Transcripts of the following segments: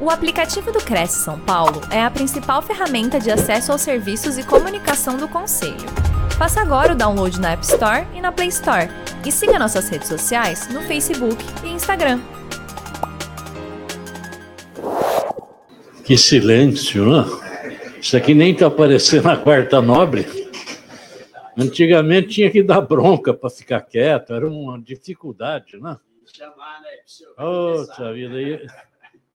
O aplicativo do Cresce São Paulo é a principal ferramenta de acesso aos serviços e comunicação do Conselho. Faça agora o download na App Store e na Play Store. E siga nossas redes sociais no Facebook e Instagram. Que silêncio, né? Isso aqui nem está aparecendo na quarta nobre. Antigamente tinha que dar bronca para ficar quieto, era uma dificuldade, né? Chamar, né? Outra vida. aí.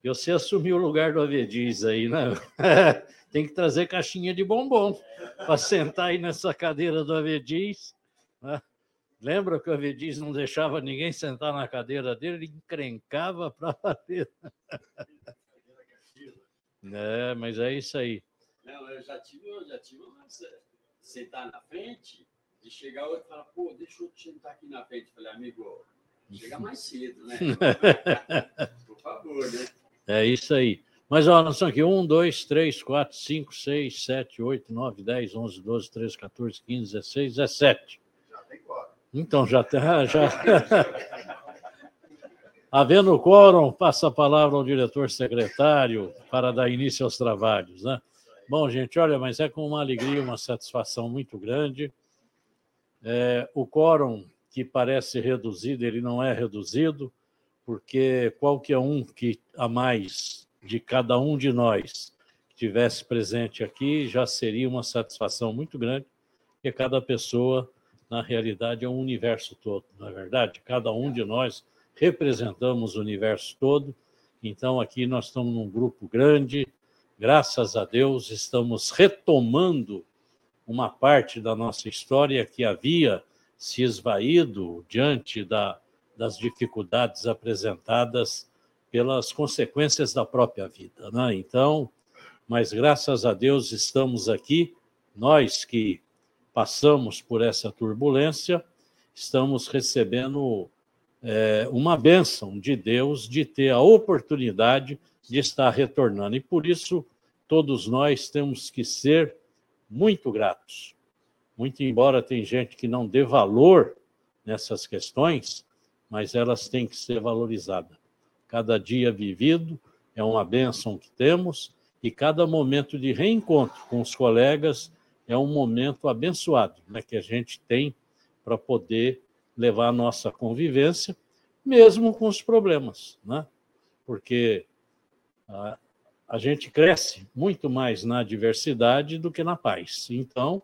E você assumiu o lugar do Avediz aí, né? Tem que trazer caixinha de bombom para sentar aí nessa cadeira do Avediz. Né? Lembra que o Avediz não deixava ninguém sentar na cadeira dele, ele encrencava para bater. É, mas é isso aí. Não, eu já tive, eu já tive uma sentar na frente e chegar outro e falar, pô, deixa eu sentar aqui na frente. Eu falei, amigo, chega mais cedo, né? Por favor, né? É isso aí. Mas olha, nós estamos aqui: 1, 2, 3, 4, 5, 6, 7, 8, 9, 10, 11, 12, 13, 14, 15, 16, 17. Já tem quórum. Então, já tem. Já... Havendo quórum, passa a palavra ao diretor secretário para dar início aos trabalhos. Né? Bom, gente, olha, mas é com uma alegria, uma satisfação muito grande. É, o quórum que parece reduzido, ele não é reduzido porque qualquer um que a mais de cada um de nós tivesse presente aqui já seria uma satisfação muito grande, porque cada pessoa, na realidade, é um universo todo, não é verdade? Cada um de nós representamos o universo todo, então aqui nós estamos num grupo grande, graças a Deus estamos retomando uma parte da nossa história que havia se esvaído diante da das dificuldades apresentadas pelas consequências da própria vida. Né? Então, mas graças a Deus estamos aqui, nós que passamos por essa turbulência, estamos recebendo é, uma bênção de Deus de ter a oportunidade de estar retornando. E por isso, todos nós temos que ser muito gratos. Muito embora tem gente que não dê valor nessas questões, mas elas têm que ser valorizadas. Cada dia vivido é uma bênção que temos e cada momento de reencontro com os colegas é um momento abençoado né, que a gente tem para poder levar a nossa convivência, mesmo com os problemas, né? porque a, a gente cresce muito mais na diversidade do que na paz. Então,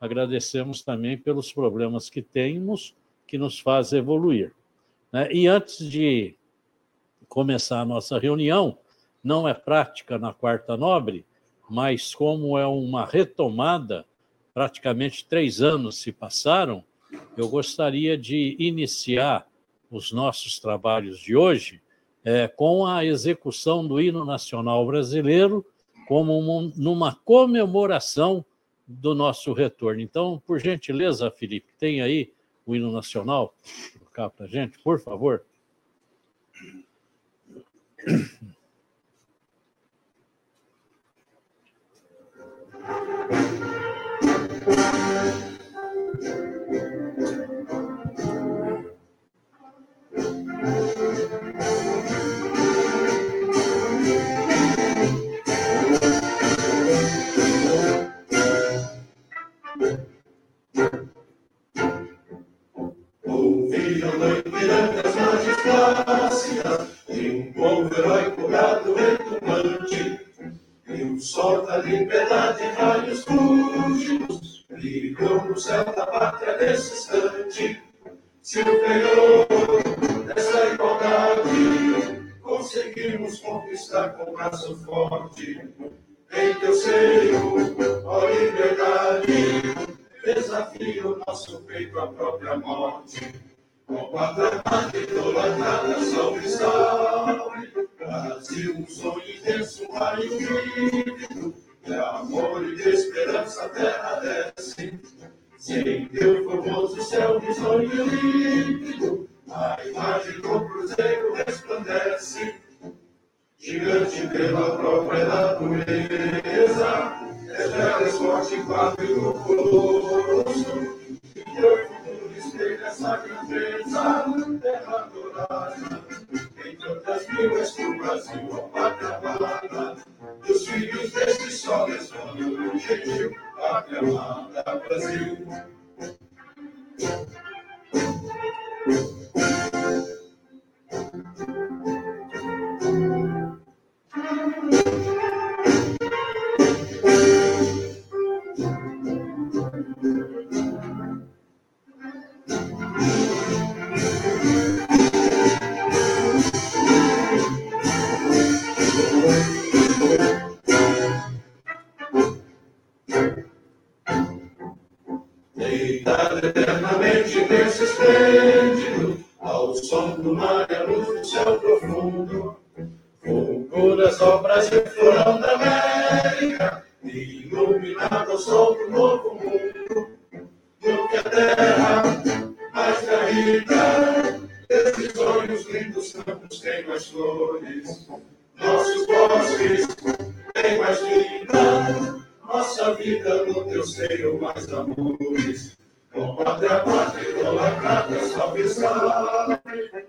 agradecemos também pelos problemas que temos, que nos faz evoluir. Né? E antes de começar a nossa reunião, não é prática na Quarta Nobre, mas como é uma retomada, praticamente três anos se passaram, eu gostaria de iniciar os nossos trabalhos de hoje é, com a execução do hino nacional brasileiro como uma, numa comemoração do nosso retorno. Então, por gentileza, Felipe, tem aí o hino nacional? Para a gente, por favor? Sol da liberdade, raios fúlgidos, brilham no céu da pátria nesse instante. Se o Senhor dessa igualdade conseguimos conquistar com braço forte, em teu seio, ó liberdade, desafio nosso peito à própria morte. Com a armada idolatrada, salve, salve, Brasil, um sonho intenso, um raio vívido, de amor e de esperança a terra desce. Sem teu formoso céu risonho límpido, a imagem do cruzeiro resplandece. Gigante pela própria natureza, és forte quadro e colosso essa grandeza terra madurada. em tantas mil, que o Brasil, a pátria amada. Dos filhos deste sol, és dono do gentil, pátria amada, Brasil. Thank you. Nesse esplêndido, ao som do mar e à luz do céu profundo, fulguras ao Brasil, florão da América, iluminado ao sol do novo mundo, do que a terra mais garrida, desses sonhos lindos campos tem mais flores, nossos bosques têm mais vida, nossa vida no teu seio mais amores. Com pátria, pátria, idolatrada, salve, salve.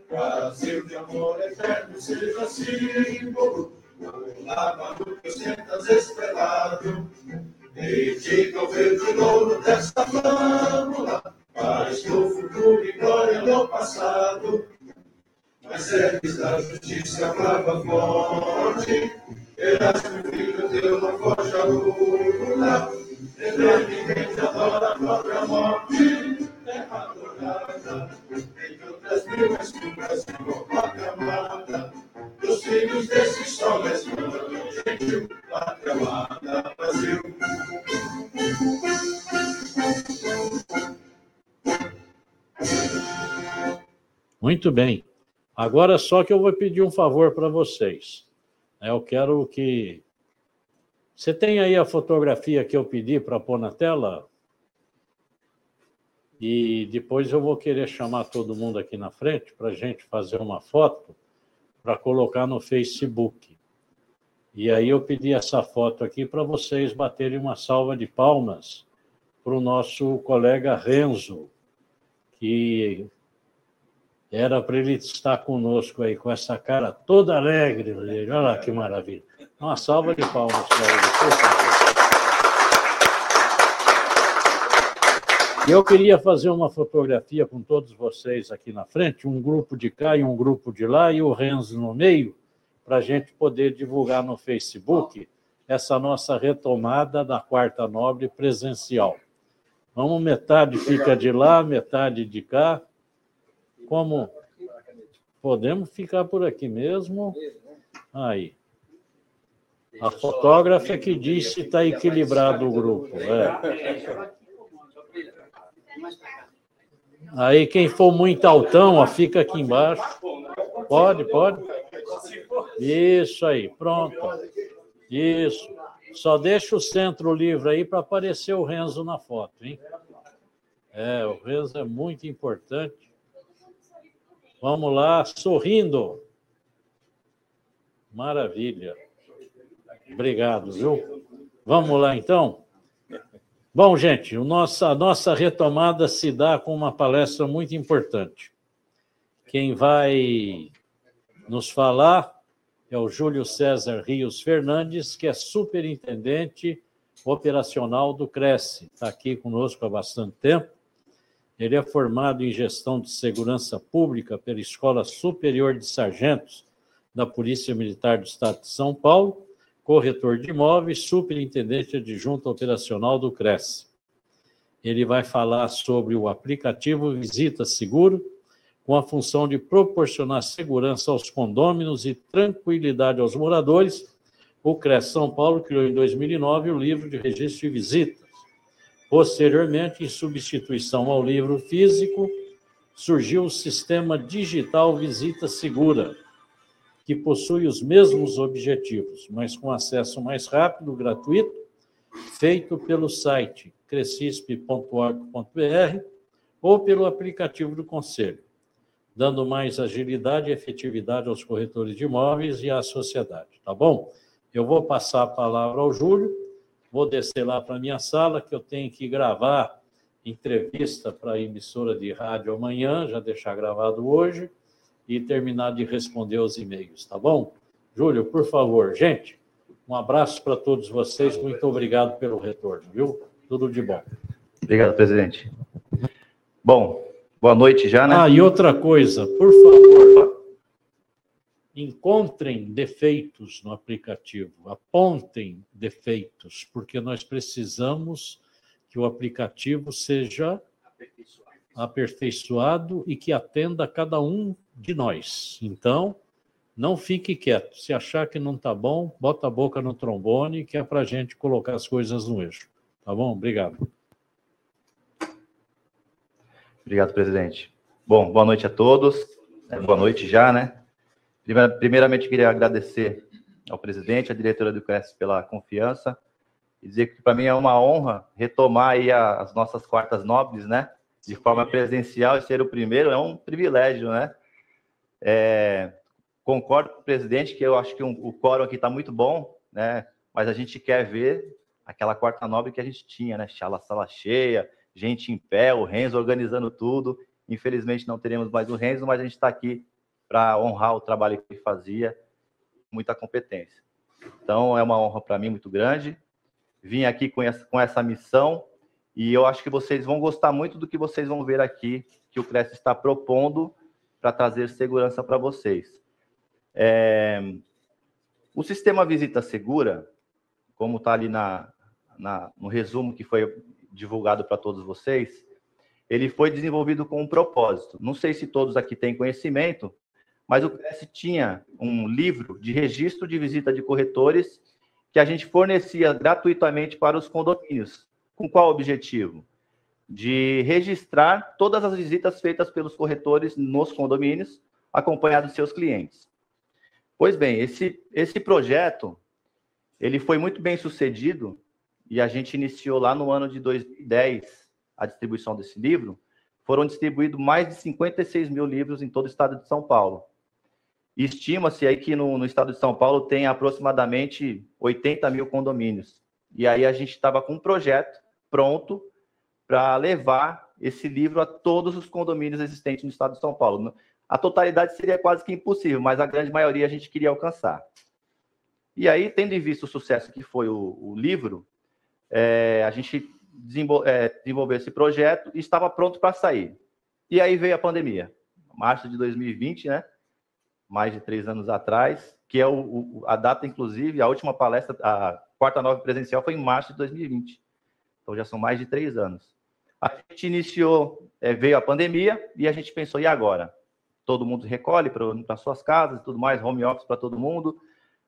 Brasil de amor eterno, seja símbolo. O lava do que sentas estrelado. E diga o verde louro desta flâmula. Paz no futuro e glória no passado. Mas eres da justiça, brava forte. Erasmo, filho teu, não foge a lula. Eternamente adora a própria morte. Muito bem. Agora só que eu vou pedir um favor para vocês. Eu quero que. Você tem aí a fotografia que eu pedi para pôr na tela? E depois eu vou querer chamar todo mundo aqui na frente para a gente fazer uma foto para colocar no Facebook. E aí eu pedi essa foto aqui para vocês baterem uma salva de palmas para o nosso colega Renzo, que era para ele estar conosco aí com essa cara toda alegre. Olha lá que maravilha. Uma salva de palmas para ele, por favor. Eu queria fazer uma fotografia com todos vocês aqui na frente, um grupo de cá e um grupo de lá, e o Renzo no meio, para a gente poder divulgar no Facebook essa nossa retomada da Quarta Nobre presencial. Vamos, metade fica de lá, metade de cá. Como podemos ficar por aqui mesmo? Aí. A fotógrafa que disse que está equilibrado o grupo. É. Aí quem for muito altão, ó, fica aqui embaixo. Pode, pode. Isso aí, pronto. Isso. Só deixa o centro livre aí para aparecer o Renzo na foto, hein? É, o Renzo é muito importante. Vamos lá, sorrindo. Maravilha. Obrigado, viu? Vamos lá, então? Bom, gente, o nossa, a nossa retomada se dá com uma palestra muito importante. Quem vai nos falar é o Júlio César Rios Fernandes, que é superintendente operacional do Cresce. Está aqui conosco há bastante tempo. Ele é formado em gestão de segurança pública pela Escola Superior de Sargentos da Polícia Militar do Estado de São Paulo corretor de imóveis, superintendente adjunto operacional do CRES. Ele vai falar sobre o aplicativo Visita Seguro, com a função de proporcionar segurança aos condôminos e tranquilidade aos moradores. O CRES São Paulo criou em 2009 o livro de registro de visitas. Posteriormente, em substituição ao livro físico, surgiu o sistema digital Visita Segura, que possui os mesmos objetivos, mas com acesso mais rápido, gratuito, feito pelo site crescisp.org.br ou pelo aplicativo do Conselho, dando mais agilidade e efetividade aos corretores de imóveis e à sociedade, tá bom? Eu vou passar a palavra ao Júlio, vou descer lá para a minha sala, que eu tenho que gravar entrevista para a emissora de rádio amanhã, já deixar gravado hoje, e terminar de responder os e-mails, tá bom? Júlio, por favor, gente, Um abraço para todos vocês, muito obrigado pelo retorno, viu? Tudo de bom. Obrigado, presidente. Bom, boa noite já, né? Ah, e outra coisa, por favor, encontrem defeitos no aplicativo, apontem defeitos, porque nós precisamos que o aplicativo seja aperfeiçoado e que atenda a cada um de nós. Então, não fique quieto. Se achar que não está bom, bota a boca no trombone, que é para a gente colocar as coisas no eixo. Tá bom? Obrigado. Obrigado, presidente. Bom, boa noite a todos. É, boa noite já, né? Primeiramente, queria agradecer ao presidente, à diretora do CRES pela confiança e dizer que para mim é uma honra retomar aí as nossas quartas nobres, né? De forma presencial e ser o primeiro é um privilégio, né? É, concordo com o presidente que eu acho que um, o quórum aqui está muito bom, né? Mas a gente quer ver aquela quarta nobre que a gente tinha, né? Chala sala cheia, gente em pé, o Renzo organizando tudo. Infelizmente não teremos mais o Renzo, mas a gente está aqui para honrar o trabalho que ele fazia, muita competência. Então é uma honra para mim muito grande. Vim aqui com essa, com essa missão e eu acho que vocês vão gostar muito do que vocês vão ver aqui, que o CRES está propondo para trazer segurança para vocês. É... O sistema Visita Segura, como está ali na, na, no resumo que foi divulgado para todos vocês, ele foi desenvolvido com um propósito. Não sei se todos aqui têm conhecimento, mas o CRES tinha um livro de registro de visita de corretores que a gente fornecia gratuitamente para os condomínios. Com qual objetivo? De registrar todas as visitas feitas pelos corretores nos condomínios, acompanhados de seus clientes. Pois bem, esse, esse projeto ele foi muito bem sucedido e a gente iniciou lá no ano de 2010 a distribuição desse livro. Foram distribuídos mais de 56 mil livros em todo o estado de São Paulo. Estima-se aí que no, no, estado de São Paulo tem aproximadamente 80 mil condomínios. E aí a gente estava com um projeto pronto para levar esse livro a todos os condomínios existentes no estado de São Paulo. A totalidade seria quase que impossível, mas a grande maioria a gente queria alcançar. E aí, tendo em vista o sucesso que foi o, o livro, é, a gente é, desenvolveu esse projeto e estava pronto para sair. E aí veio a pandemia, março de 2020, né? Mais de três anos atrás, que é o, o, a data, inclusive, a última palestra, a quarta nova presencial foi em março de 2020. Então já são mais de três anos. A gente iniciou, é, veio a pandemia e a gente pensou, e agora? Todo mundo recolhe para suas casas e tudo mais, home office para todo mundo.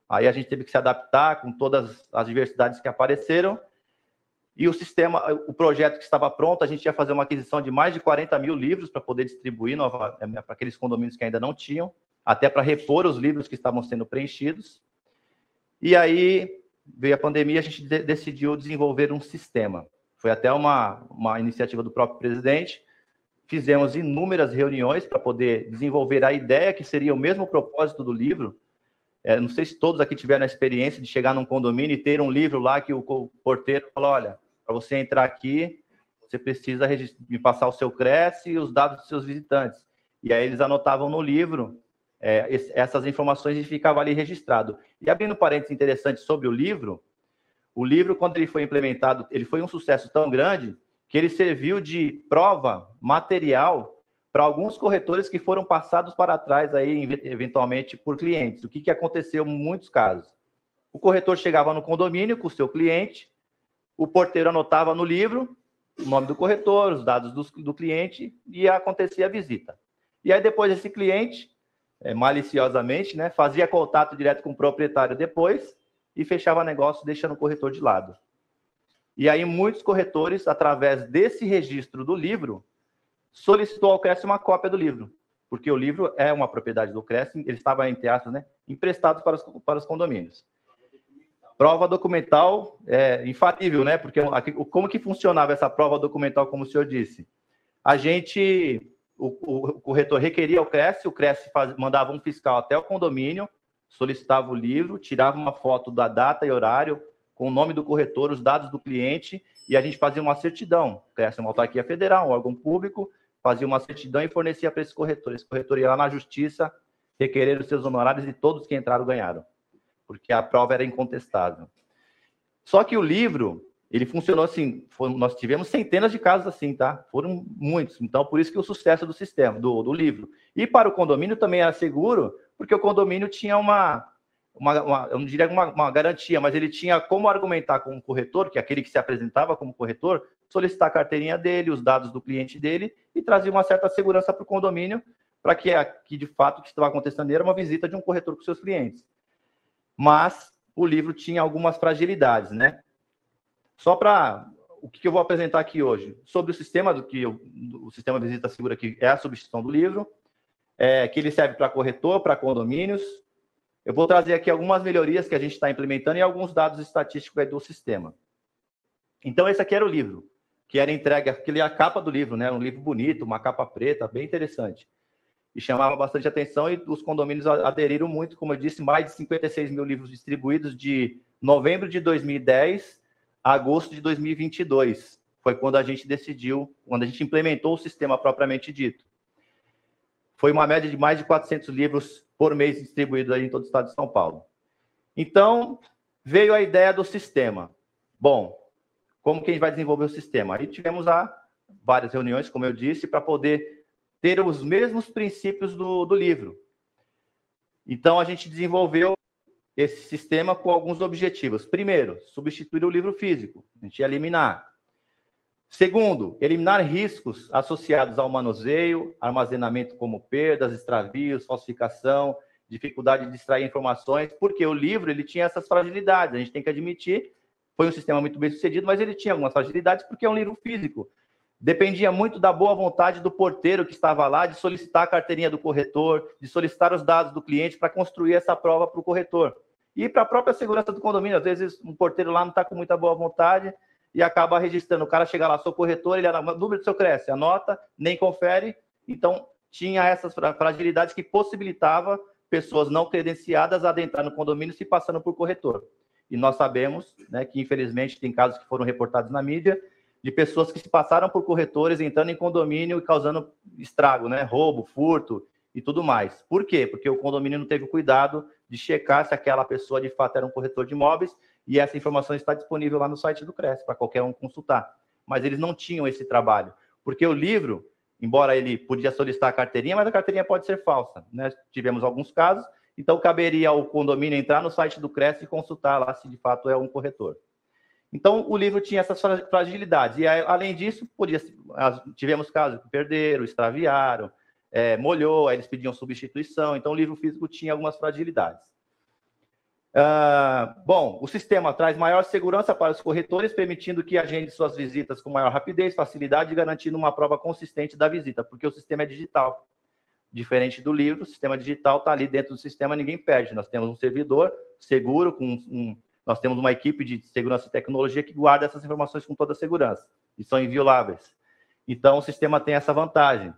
Aí a gente teve que se adaptar com todas as diversidades que apareceram. E o sistema, o projeto que estava pronto, a gente ia fazer uma aquisição de mais de 40 mil livros para poder distribuir é, para aqueles condomínios que ainda não tinham, até para repor os livros que estavam sendo preenchidos. E aí veio a pandemia, a gente de decidiu desenvolver um sistema. Foi até uma, uma iniciativa do próprio presidente. Fizemos inúmeras reuniões para poder desenvolver a ideia que seria o mesmo propósito do livro. É, não sei se todos aqui tiveram a experiência de chegar num condomínio e ter um livro lá que o porteiro falou: olha, para você entrar aqui, você precisa me passar o seu CRES e os dados dos seus visitantes. E aí eles anotavam no livro é, essas informações e ficava ali registrado. E abrindo parênteses interessantes sobre o livro, o livro, quando ele foi implementado, ele foi um sucesso tão grande que ele serviu de prova material para alguns corretores que foram passados para trás aí, eventualmente, por clientes. O que, que aconteceu em muitos casos? O corretor chegava no condomínio com o seu cliente, o porteiro anotava no livro o nome do corretor, os dados do, do cliente e acontecia a visita. E aí, depois, esse cliente é, maliciosamente, né, fazia contato direto com o proprietário depois e fechava negócio deixando o corretor de lado. E aí muitos corretores, através desse registro do livro, solicitou ao Cresce uma cópia do livro, porque o livro é uma propriedade do Cresce, ele estava, entre aspas, né, emprestado para os, para os condomínios. Prova documental é infalível, né? Porque como que funcionava essa prova documental, como o senhor disse? A gente o, o corretor requeria o CRES, o CRES faz, mandava um fiscal até o condomínio, solicitava o livro, tirava uma foto da data e horário, com o nome do corretor, os dados do cliente, e a gente fazia uma certidão. O CRES é uma autarquia federal, um órgão público, fazia uma certidão e fornecia para esse corretor. Esse corretor ia lá na justiça requerer os seus honorários e todos que entraram ganharam. porque a prova era incontestável. Só que o livro, ele funcionou assim, nós tivemos centenas de casos assim, tá? Foram muitos. Então, por isso que o sucesso do sistema, do, do livro. E para o condomínio também era seguro, porque o condomínio tinha uma, uma, uma eu não diria uma, uma, garantia, mas ele tinha como argumentar com o corretor, que é aquele que se apresentava como corretor, solicitar a carteirinha dele, os dados do cliente dele e trazer uma certa segurança para o condomínio, para que, que de fato o que estava acontecendo era uma visita de um corretor com seus clientes. Mas o livro tinha algumas fragilidades, né? Só para o que eu vou apresentar aqui hoje sobre o sistema do que eu, o sistema Visita Segura que é a substituição do livro, é, que ele serve para corretor, para condomínios. Eu vou trazer aqui algumas melhorias que a gente está implementando e alguns dados estatísticos do sistema. Então esse aqui era o livro, que era entregue, aquele é a capa do livro, né? Um livro bonito, uma capa preta, bem interessante e chamava bastante atenção e os condomínios aderiram muito, como eu disse, mais de 56 mil livros distribuídos de novembro de 2010 a agosto de 2022. Foi quando a gente decidiu, quando a gente implementou o sistema propriamente dito. Foi uma média de mais de 400 livros por mês distribuídos aí em todo o estado de São Paulo. Então, veio a ideia do sistema. Bom, como que a gente vai desenvolver o sistema? Aí tivemos a, várias reuniões, como eu disse, para poder ter os mesmos princípios do, do livro. Então, a gente desenvolveu esse sistema com alguns objetivos. Primeiro, substituir o livro físico, a gente ia eliminar. Segundo, eliminar riscos associados ao manuseio, armazenamento como perdas, extravios, falsificação, dificuldade de extrair informações, porque o livro ele tinha essas fragilidades, a gente tem que admitir. Foi um sistema muito bem sucedido, mas ele tinha algumas fragilidades porque é um livro físico dependia muito da boa vontade do porteiro que estava lá de solicitar a carteirinha do corretor, de solicitar os dados do cliente para construir essa prova para o corretor. E para a própria segurança do condomínio, às vezes um porteiro lá não está com muita boa vontade e acaba registrando. O cara chega lá, sou corretor, ele anota, número do seu cresce, anota, nem confere. Então, tinha essas fragilidades que possibilitava pessoas não credenciadas adentrar no condomínio se passando por corretor. E nós sabemos né, que, infelizmente, tem casos que foram reportados na mídia de pessoas que se passaram por corretores entrando em condomínio e causando estrago, né? Roubo, furto e tudo mais. Por quê? Porque o condomínio não teve cuidado de checar se aquela pessoa de fato era um corretor de imóveis e essa informação está disponível lá no site do CRES para qualquer um consultar. Mas eles não tinham esse trabalho, porque o livro, embora ele podia solicitar a carteirinha, mas a carteirinha pode ser falsa, né? Tivemos alguns casos, então caberia ao condomínio entrar no site do CRES e consultar lá se de fato é um corretor. Então, o livro tinha essas fragilidades. E, além disso, podia, tivemos casos que perderam, extraviaram, é, molhou, aí eles pediam substituição. Então, o livro físico tinha algumas fragilidades. Uh, bom, o sistema traz maior segurança para os corretores, permitindo que agende suas visitas com maior rapidez, facilidade e garantindo uma prova consistente da visita, porque o sistema é digital. Diferente do livro, o sistema digital está ali dentro do sistema, ninguém perde. Nós temos um servidor seguro, com um, nós temos uma equipe de segurança e tecnologia que guarda essas informações com toda a segurança e são invioláveis. Então, o sistema tem essa vantagem.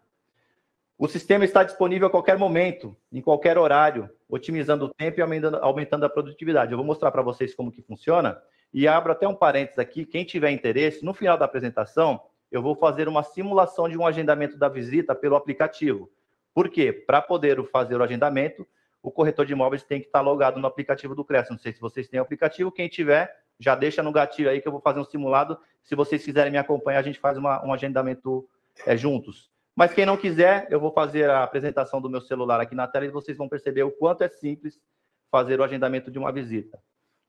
O sistema está disponível a qualquer momento, em qualquer horário, otimizando o tempo e aumentando, a produtividade. Eu vou mostrar para vocês como que funciona e abro até um parênteses aqui. Quem tiver interesse, no final da apresentação, eu vou fazer uma simulação de um agendamento da visita pelo aplicativo. Por quê? Para poder fazer o agendamento, o corretor de imóveis tem que estar logado no aplicativo do Cresce. Não sei se vocês têm o aplicativo, quem tiver, já deixa no gatilho aí que eu vou fazer um simulado. Se vocês quiserem me acompanhar, a gente faz uma, um agendamento é, juntos. Mas quem não quiser, eu vou fazer a apresentação do meu celular aqui na tela e vocês vão perceber o quanto é simples fazer o agendamento de uma visita.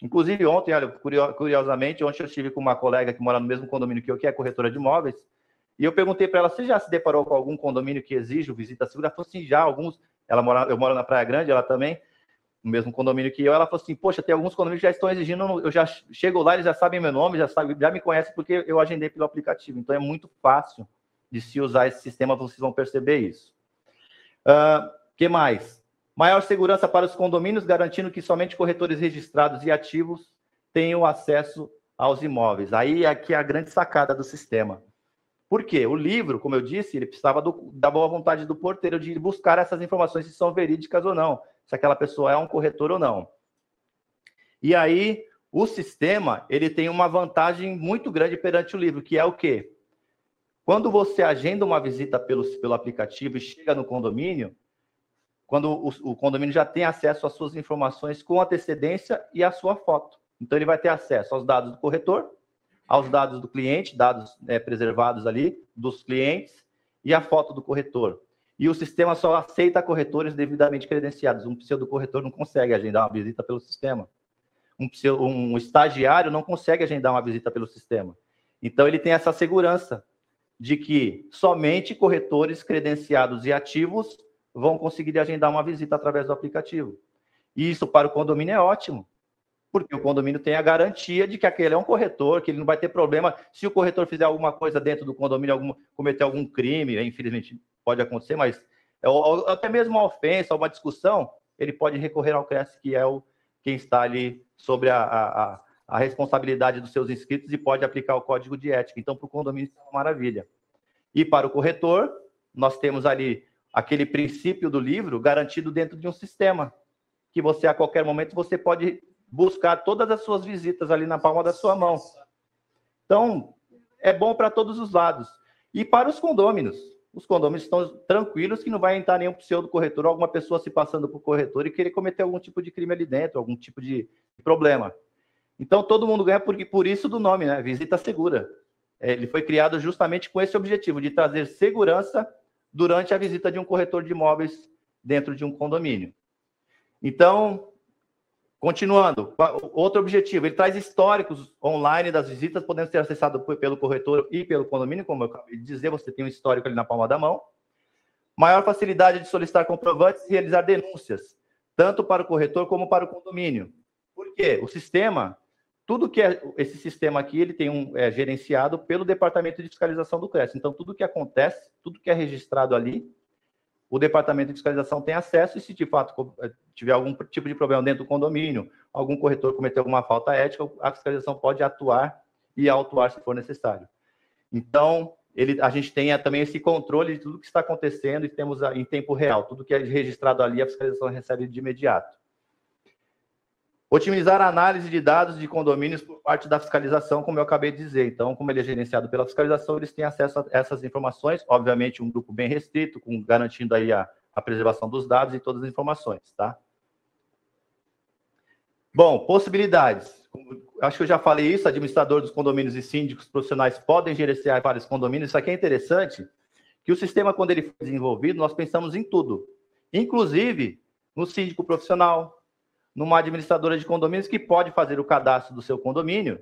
Inclusive, ontem, olha, curiosamente, ontem eu estive com uma colega que mora no mesmo condomínio que eu, que é corretora de imóveis, e eu perguntei para ela, você já se deparou com algum condomínio que exige visita segura? Ela falou assim, já, alguns, ela mora, eu moro na Praia Grande, ela também, no mesmo condomínio que eu. Ela falou assim: Poxa, tem alguns condomínios que já estão exigindo. Eu já chego lá, eles já sabem meu nome, já sabem, já me conhecem porque eu agendei pelo aplicativo. Então é muito fácil de se usar esse sistema, vocês vão perceber isso. Uh, que mais? Maior segurança para os condomínios, garantindo que somente corretores registrados e ativos tenham acesso aos imóveis. Aí aqui é a grande sacada do sistema. Por quê? O livro, como eu disse, ele precisava do, da boa vontade do porteiro de buscar essas informações se são verídicas ou não, se aquela pessoa é um corretor ou não. E aí, o sistema, ele tem uma vantagem muito grande perante o livro, que é o quê? Quando você agenda uma visita pelo, pelo aplicativo e chega no condomínio, quando o, o, condomínio já tem acesso às suas informações com antecedência e a sua foto. Então, ele vai ter acesso aos dados do corretor, aos dados do cliente, dados é, preservados ali dos clientes e a foto do corretor. E o sistema só aceita corretores devidamente credenciados. Um pseudo corretor não consegue agendar uma visita pelo sistema. Um, um estagiário não consegue agendar uma visita pelo sistema. Então, ele tem essa segurança de que somente corretores credenciados e ativos vão conseguir agendar uma visita através do aplicativo. E isso para o condomínio é ótimo, porque o condomínio tem a garantia de que aquele é um corretor, que ele não vai ter problema se o corretor fizer alguma coisa dentro do condomínio, algum, cometer algum crime, infelizmente pode acontecer, mas é, até mesmo uma ofensa, uma discussão, ele pode recorrer ao CRES, que é o quem está ali sobre a, a responsabilidade dos seus inscritos e pode aplicar o código de ética. Então, para o condomínio, isso é uma maravilha. E para o corretor, nós temos ali aquele princípio do livro garantido dentro de um sistema, que você, a qualquer momento, você pode buscar todas as suas visitas ali na palma da sua mão. Então, é bom para todos os lados. E para os condôminos. Os condôminos estão tranquilos que não vai entrar nenhum pseudo corretor, alguma pessoa se passando por corretor e querer cometer algum tipo de crime ali dentro, algum tipo de problema. Então, todo mundo ganha por, por isso do nome, né? Visita segura. É, ele foi criado justamente com esse objetivo, de trazer segurança durante a visita de um corretor de imóveis dentro de um condomínio. Então, continuando, outro objetivo, ele traz históricos online das visitas, podendo ser acessados pelo corretor e pelo condomínio, como eu acabei de dizer, você tem um histórico ali na palma da mão. Maior facilidade de solicitar comprovantes e realizar denúncias, tanto para o corretor como para o condomínio. Por quê? O sistema tudo que é esse sistema aqui, ele tem um é gerenciado pelo departamento de fiscalização do CRES. Então, tudo que acontece, tudo que é registrado ali, o departamento de fiscalização tem acesso e se de fato é, tiver algum tipo de problema dentro do condomínio, algum corretor cometeu alguma falta ética, a fiscalização pode atuar e autuar se for necessário. Então, ele, a gente tem também esse controle de tudo que está acontecendo e temos em tempo real, tudo que é registrado ali, a fiscalização recebe de imediato. Otimizar a análise de dados de condomínios por parte da fiscalização, como eu acabei de dizer. Então, como ele é gerenciado pela fiscalização, eles têm acesso a essas informações, obviamente um grupo bem restrito, com, garantindo aí a, a preservação dos dados e todas as informações, tá? Bom, possibilidades. Acho que eu já falei isso, administrador dos condomínios e síndicos profissionais podem gerenciar vários condomínios. Isso aqui é interessante, que o sistema, quando ele foi desenvolvido, nós pensamos em tudo. Inclusive no síndico profissional, numa administradora de condomínios que pode fazer o cadastro do seu condomínio,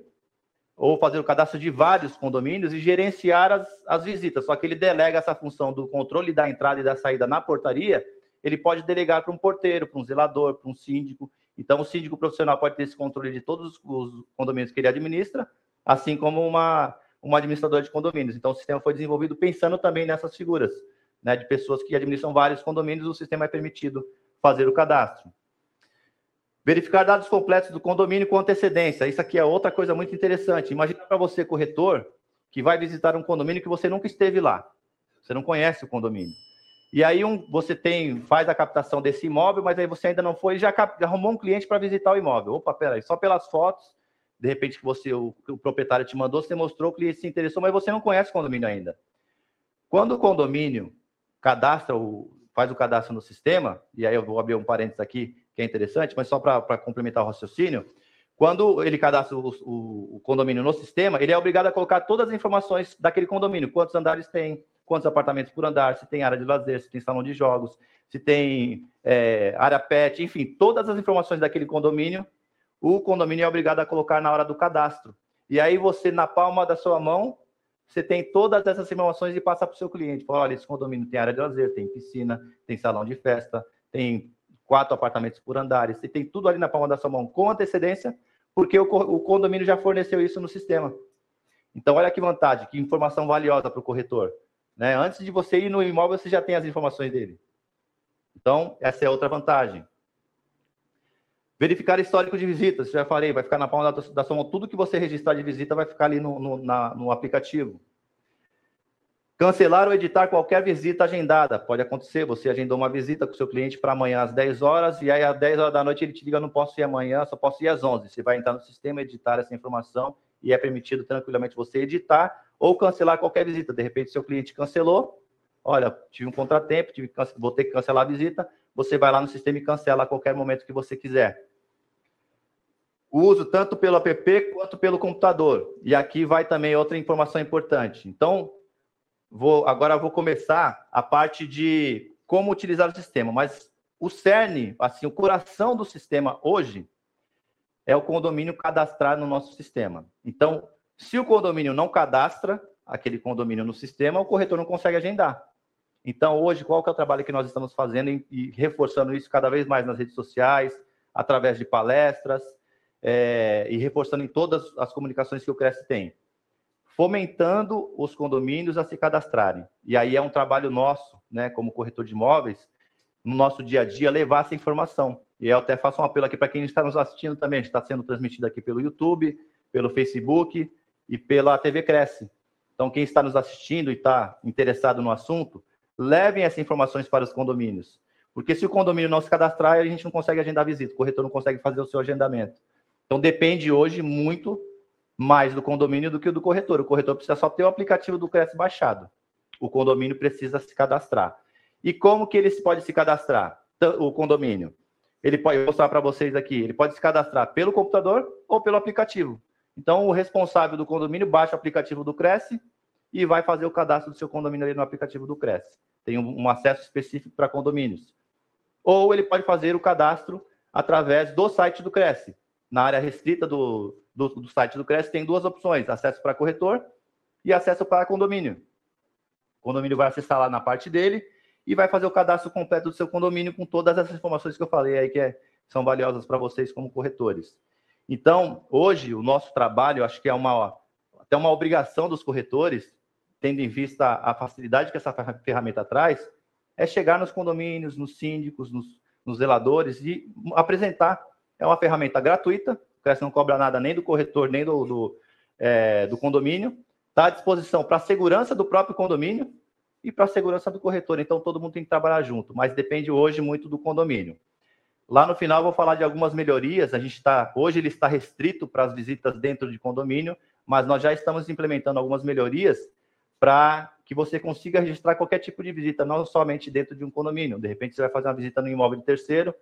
ou fazer o cadastro de vários condomínios e gerenciar as, as visitas. Só que ele delega essa função do controle da entrada e da saída na portaria, ele pode delegar para um porteiro, para um zelador, para um síndico. Então, o síndico profissional pode ter esse controle de todos os condomínios que ele administra, assim como uma, uma administradora de condomínios. Então, o sistema foi desenvolvido pensando também nessas figuras, né, de pessoas que administram vários condomínios, o sistema é permitido fazer o cadastro. Verificar dados completos do condomínio com antecedência. Isso aqui é outra coisa muito interessante. Imagina para você, corretor, que vai visitar um condomínio que você nunca esteve lá. Você não conhece o condomínio. E aí um, você tem, faz a captação desse imóvel, mas aí você ainda não foi e já, já arrumou um cliente para visitar o imóvel. Opa, peraí, só pelas fotos, de repente que você, o, o proprietário te mandou, você mostrou, o cliente se interessou, mas você não conhece o condomínio ainda. Quando o condomínio cadastra, o, faz o cadastro no sistema, e aí eu vou abrir um parênteses aqui, que é interessante, mas só para complementar o raciocínio, quando ele cadastra o, o, o, condomínio no sistema, ele é obrigado a colocar todas as informações daquele condomínio, quantos andares tem, quantos apartamentos por andar, se tem área de lazer, se tem salão de jogos, se tem é, área pet, enfim, todas as informações daquele condomínio, o condomínio é obrigado a colocar na hora do cadastro. E aí você, na palma da sua mão, você tem todas essas informações e passa para o seu cliente. Fala, olha, esse condomínio tem área de lazer, tem piscina, tem salão de festa, tem quatro apartamentos por andar, você tem tudo ali na palma da sua mão com antecedência, porque o, condomínio já forneceu isso no sistema. Então, olha que vantagem, que informação valiosa para o corretor. Né? Antes de você ir no imóvel, você já tem as informações dele. Então, essa é outra vantagem. Verificar histórico de visitas, já falei, vai ficar na palma da, da sua mão. Tudo que você registrar de visita vai ficar ali no, no, na, no aplicativo. Cancelar ou editar qualquer visita agendada. Pode acontecer, você agendou uma visita com seu cliente para amanhã às 10 horas, e aí às 10 horas da noite ele te liga, não posso ir amanhã, só posso ir às 11. Você vai entrar no sistema, editar essa informação, e é permitido tranquilamente você editar ou cancelar qualquer visita. De repente, seu cliente cancelou, olha, tive um contratempo, tive, vou ter que cancelar a visita, você vai lá no sistema e cancela a qualquer momento que você quiser. Uso tanto pelo app quanto pelo computador. E aqui vai também outra informação importante. Então, vou agora vou começar a parte de como utilizar o sistema, mas o cerne, assim, o coração do sistema hoje é o condomínio cadastrar no nosso sistema. Então, se o condomínio não cadastra aquele condomínio no sistema, o corretor não consegue agendar. Então, hoje, qual que é o trabalho que nós estamos fazendo e, reforçando isso cada vez mais nas redes sociais, através de palestras é, e reforçando em todas as comunicações que o Cresce tem? Fomentando os condomínios a se cadastrarem. E aí é um trabalho nosso, né, como corretor de imóveis, no nosso dia a dia, levar essa informação. E eu até faço um apelo aqui para quem está nos assistindo também. Está sendo transmitido aqui pelo YouTube, pelo Facebook e pela TV Cresce. Então, quem está nos assistindo e está interessado no assunto, levem essas informações para os condomínios. Porque se o condomínio não se cadastrar, a gente não consegue agendar visita, o corretor não consegue fazer o seu agendamento. Então, depende hoje muito mais do condomínio do que do corretor. O corretor precisa só ter o aplicativo do Cresce baixado. O condomínio precisa se cadastrar. E como que ele pode se cadastrar? O condomínio. Ele pode mostrar para vocês aqui. Ele pode se cadastrar pelo computador ou pelo aplicativo. Então, o responsável do condomínio baixa o aplicativo do Cresce e vai fazer o cadastro do seu condomínio ali no aplicativo do Cresce. Tem um, um acesso específico para condomínios. Ou ele pode fazer o cadastro através do site do Cresce. Na área restrita do, do, do site do Cresce tem duas opções: acesso para corretor e acesso para condomínio. O condomínio vai acessar lá na parte dele e vai fazer o cadastro completo do seu condomínio com todas essas informações que eu falei aí que é, são valiosas para vocês como corretores. Então, hoje, o nosso trabalho, acho que é uma, até uma obrigação dos corretores, tendo em vista a facilidade que essa ferramenta traz, é chegar nos condomínios, nos síndicos, nos, nos zeladores e apresentar. É uma ferramenta gratuita, o não cobra nada nem do corretor, nem do, do, é, do condomínio. Está à disposição para a segurança do próprio condomínio e para a segurança do corretor. Então, todo mundo tem que trabalhar junto, mas depende hoje muito do condomínio. Lá no final, eu vou falar de algumas melhorias. A gente está hoje ele está restrito para as visitas dentro de condomínio, mas nós já estamos implementando algumas melhorias para que você consiga registrar qualquer tipo de visita, não somente dentro de um condomínio. De repente, você vai fazer uma visita no imóvel de terceiro,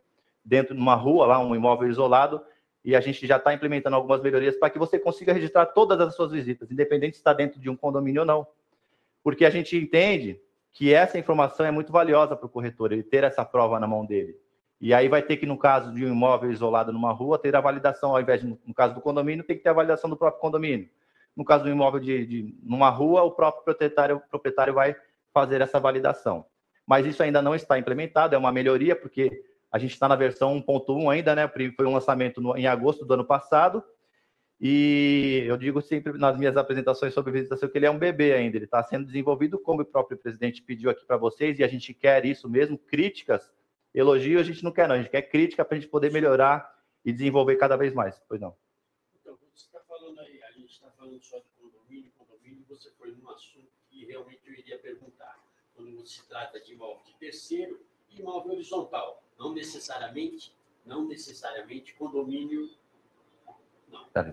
dentro de uma rua, lá um imóvel isolado, e a gente já está implementando algumas melhorias para que você consiga registrar todas as suas visitas, independente se está dentro de um condomínio ou não. Porque a gente entende que essa informação é muito valiosa para o corretor, ele ter essa prova na mão dele. E aí vai ter que, no caso de um imóvel isolado numa rua, ter a validação, ao invés de, no caso do condomínio, tem que ter a validação do próprio condomínio. No caso do imóvel de, de numa rua, o próprio proprietário, proprietário vai fazer essa validação. Mas isso ainda não está implementado, é uma melhoria, porque a gente está na versão 1.1 ainda, né? Foi um lançamento no, em agosto do ano passado. E eu digo sempre nas minhas apresentações sobre visitação que ele é um bebê ainda, ele está sendo desenvolvido como o próprio presidente pediu aqui para vocês, e a gente quer isso mesmo, críticas Elogio a gente não quer, não. A gente quer crítica para a gente poder melhorar e desenvolver cada vez mais. Pois não. Então, você está falando aí, a gente está falando só de condomínio, condomínio, você foi num assunto que realmente eu iria perguntar. Quando se trata de imóvel de terceiro e imóvel horizontal, não necessariamente, não necessariamente condomínio. Não. Tá.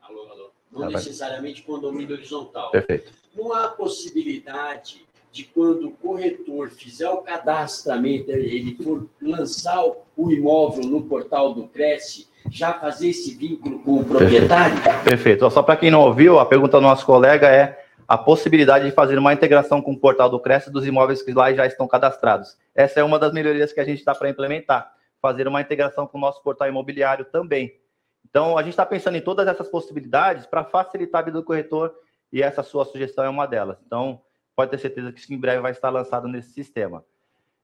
Alô, alô. Não tá necessariamente condomínio horizontal. Perfeito. Não há possibilidade de quando o corretor fizer o cadastramento, ele for lançar o imóvel no portal do Cresce, já fazer esse vínculo com o proprietário? Perfeito. Perfeito. Só para quem não ouviu, a pergunta do nosso colega é a possibilidade de fazer uma integração com o portal do Cresce dos imóveis que lá já estão cadastrados. Essa é uma das melhorias que a gente está para implementar, fazer uma integração com o nosso portal imobiliário também. Então, a gente está pensando em todas essas possibilidades para facilitar a vida do corretor e essa sua sugestão é uma delas. Então, pode ter certeza que isso em breve vai estar lançado nesse sistema.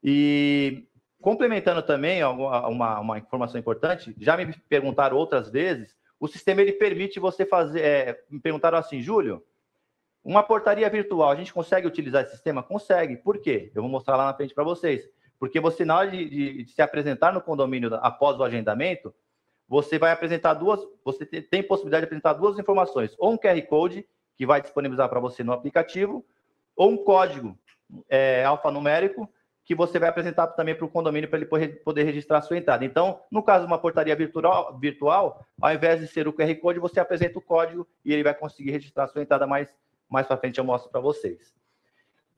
E complementando também uma, uma informação importante, já me perguntaram outras vezes, o sistema ele permite você fazer, é, me perguntaram assim, Júlio, uma portaria virtual, a gente consegue utilizar esse sistema? Consegue. Por quê? Eu vou mostrar lá na frente para vocês. Porque você, na hora de, de, de, se apresentar no condomínio após o agendamento, você vai apresentar duas, você tem, tem possibilidade de apresentar duas informações, ou um QR Code, que vai disponibilizar para você no aplicativo, ou um código é, alfanumérico que você vai apresentar também para o condomínio para ele poder registrar a sua entrada. Então, no caso de uma portaria virtual, virtual, ao invés de ser o QR Code, você apresenta o código e ele vai conseguir registrar a sua entrada mais, mais para frente, eu mostro para vocês.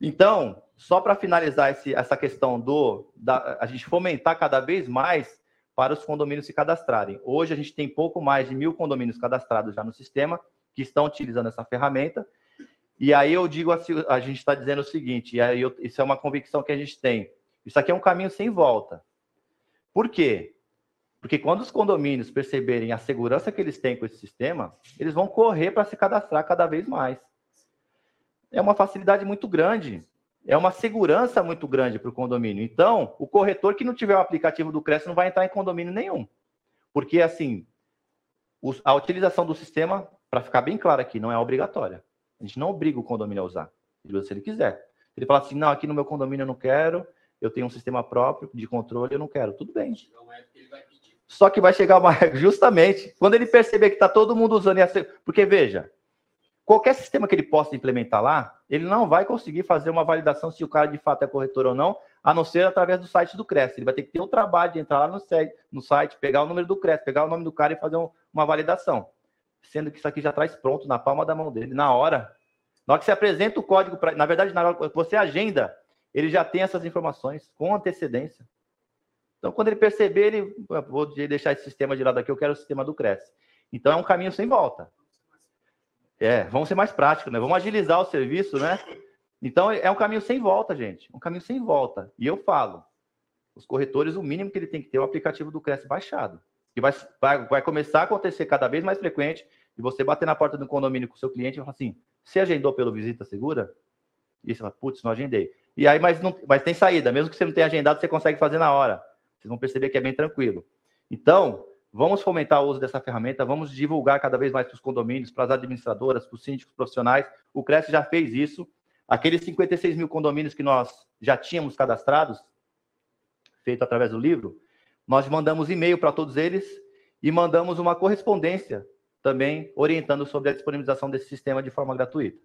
Então, só para finalizar esse, essa questão do da, a gente fomentar cada vez mais para os condomínios se cadastrarem. Hoje a gente tem pouco mais de mil condomínios cadastrados já no sistema que estão utilizando essa ferramenta. E aí eu digo assim, a gente está dizendo o seguinte, e aí eu, isso é uma convicção que a gente tem. Isso aqui é um caminho sem volta. Por quê? Porque quando os condomínios perceberem a segurança que eles têm com esse sistema, eles vão correr para se cadastrar cada vez mais. É uma facilidade muito grande, é uma segurança muito grande para o condomínio. Então, o corretor que não tiver o aplicativo do Cresce não vai entrar em condomínio nenhum. Porque, assim, a utilização do sistema, para ficar bem claro aqui, não é obrigatória. A gente não obriga o condomínio a usar. Ele usa se ele quiser. Ele fala assim, não, aqui no meu condomínio eu não quero, eu tenho um sistema próprio de controle, eu não quero. Tudo bem. Só que vai chegar uma justamente quando ele perceber que está todo mundo usando, porque veja, qualquer sistema que ele possa implementar lá, ele não vai conseguir fazer uma validação se o cara de fato é corretor ou não, a não ser através do site do Cresce. Ele vai ter que ter o trabalho de entrar lá no site, no site pegar o número do Cresce, pegar o nome do cara e fazer um, uma validação. Sendo que isso aqui já traz pronto na palma da mão dele, na hora. Na hora que você apresenta o código, pra, na verdade, na hora que você agenda, ele já tem essas informações com antecedência. Então, quando ele perceber, ele vou deixar esse sistema de lado aqui, eu quero o sistema do Cresce. Então, é um caminho sem volta. É, vamos ser mais práticos, né? Vamos agilizar o serviço, né? Então, é um caminho sem volta, gente. Um caminho sem volta. E eu falo, os corretores, o mínimo que ele tem que ter é o aplicativo do Cresce baixado. E vai, vai, vai começar a acontecer cada vez mais frequente de você bater na porta do condomínio com o seu cliente e falar assim, você agendou pelo Visita Segura? E você fala, putz, não agendei. E aí, mas, não, mas tem saída. Mesmo que você não tenha agendado, você consegue fazer na hora. Vocês vão perceber que é bem tranquilo. Então, Vamos fomentar o uso dessa ferramenta, vamos divulgar cada vez mais para os condomínios, para as administradoras, para os síndicos profissionais. O Cresce já fez isso. Aqueles 56 mil condomínios que nós já tínhamos cadastrados, feito através do livro, nós mandamos e-mail para todos eles e mandamos uma correspondência também orientando sobre a disponibilização desse sistema de forma gratuita.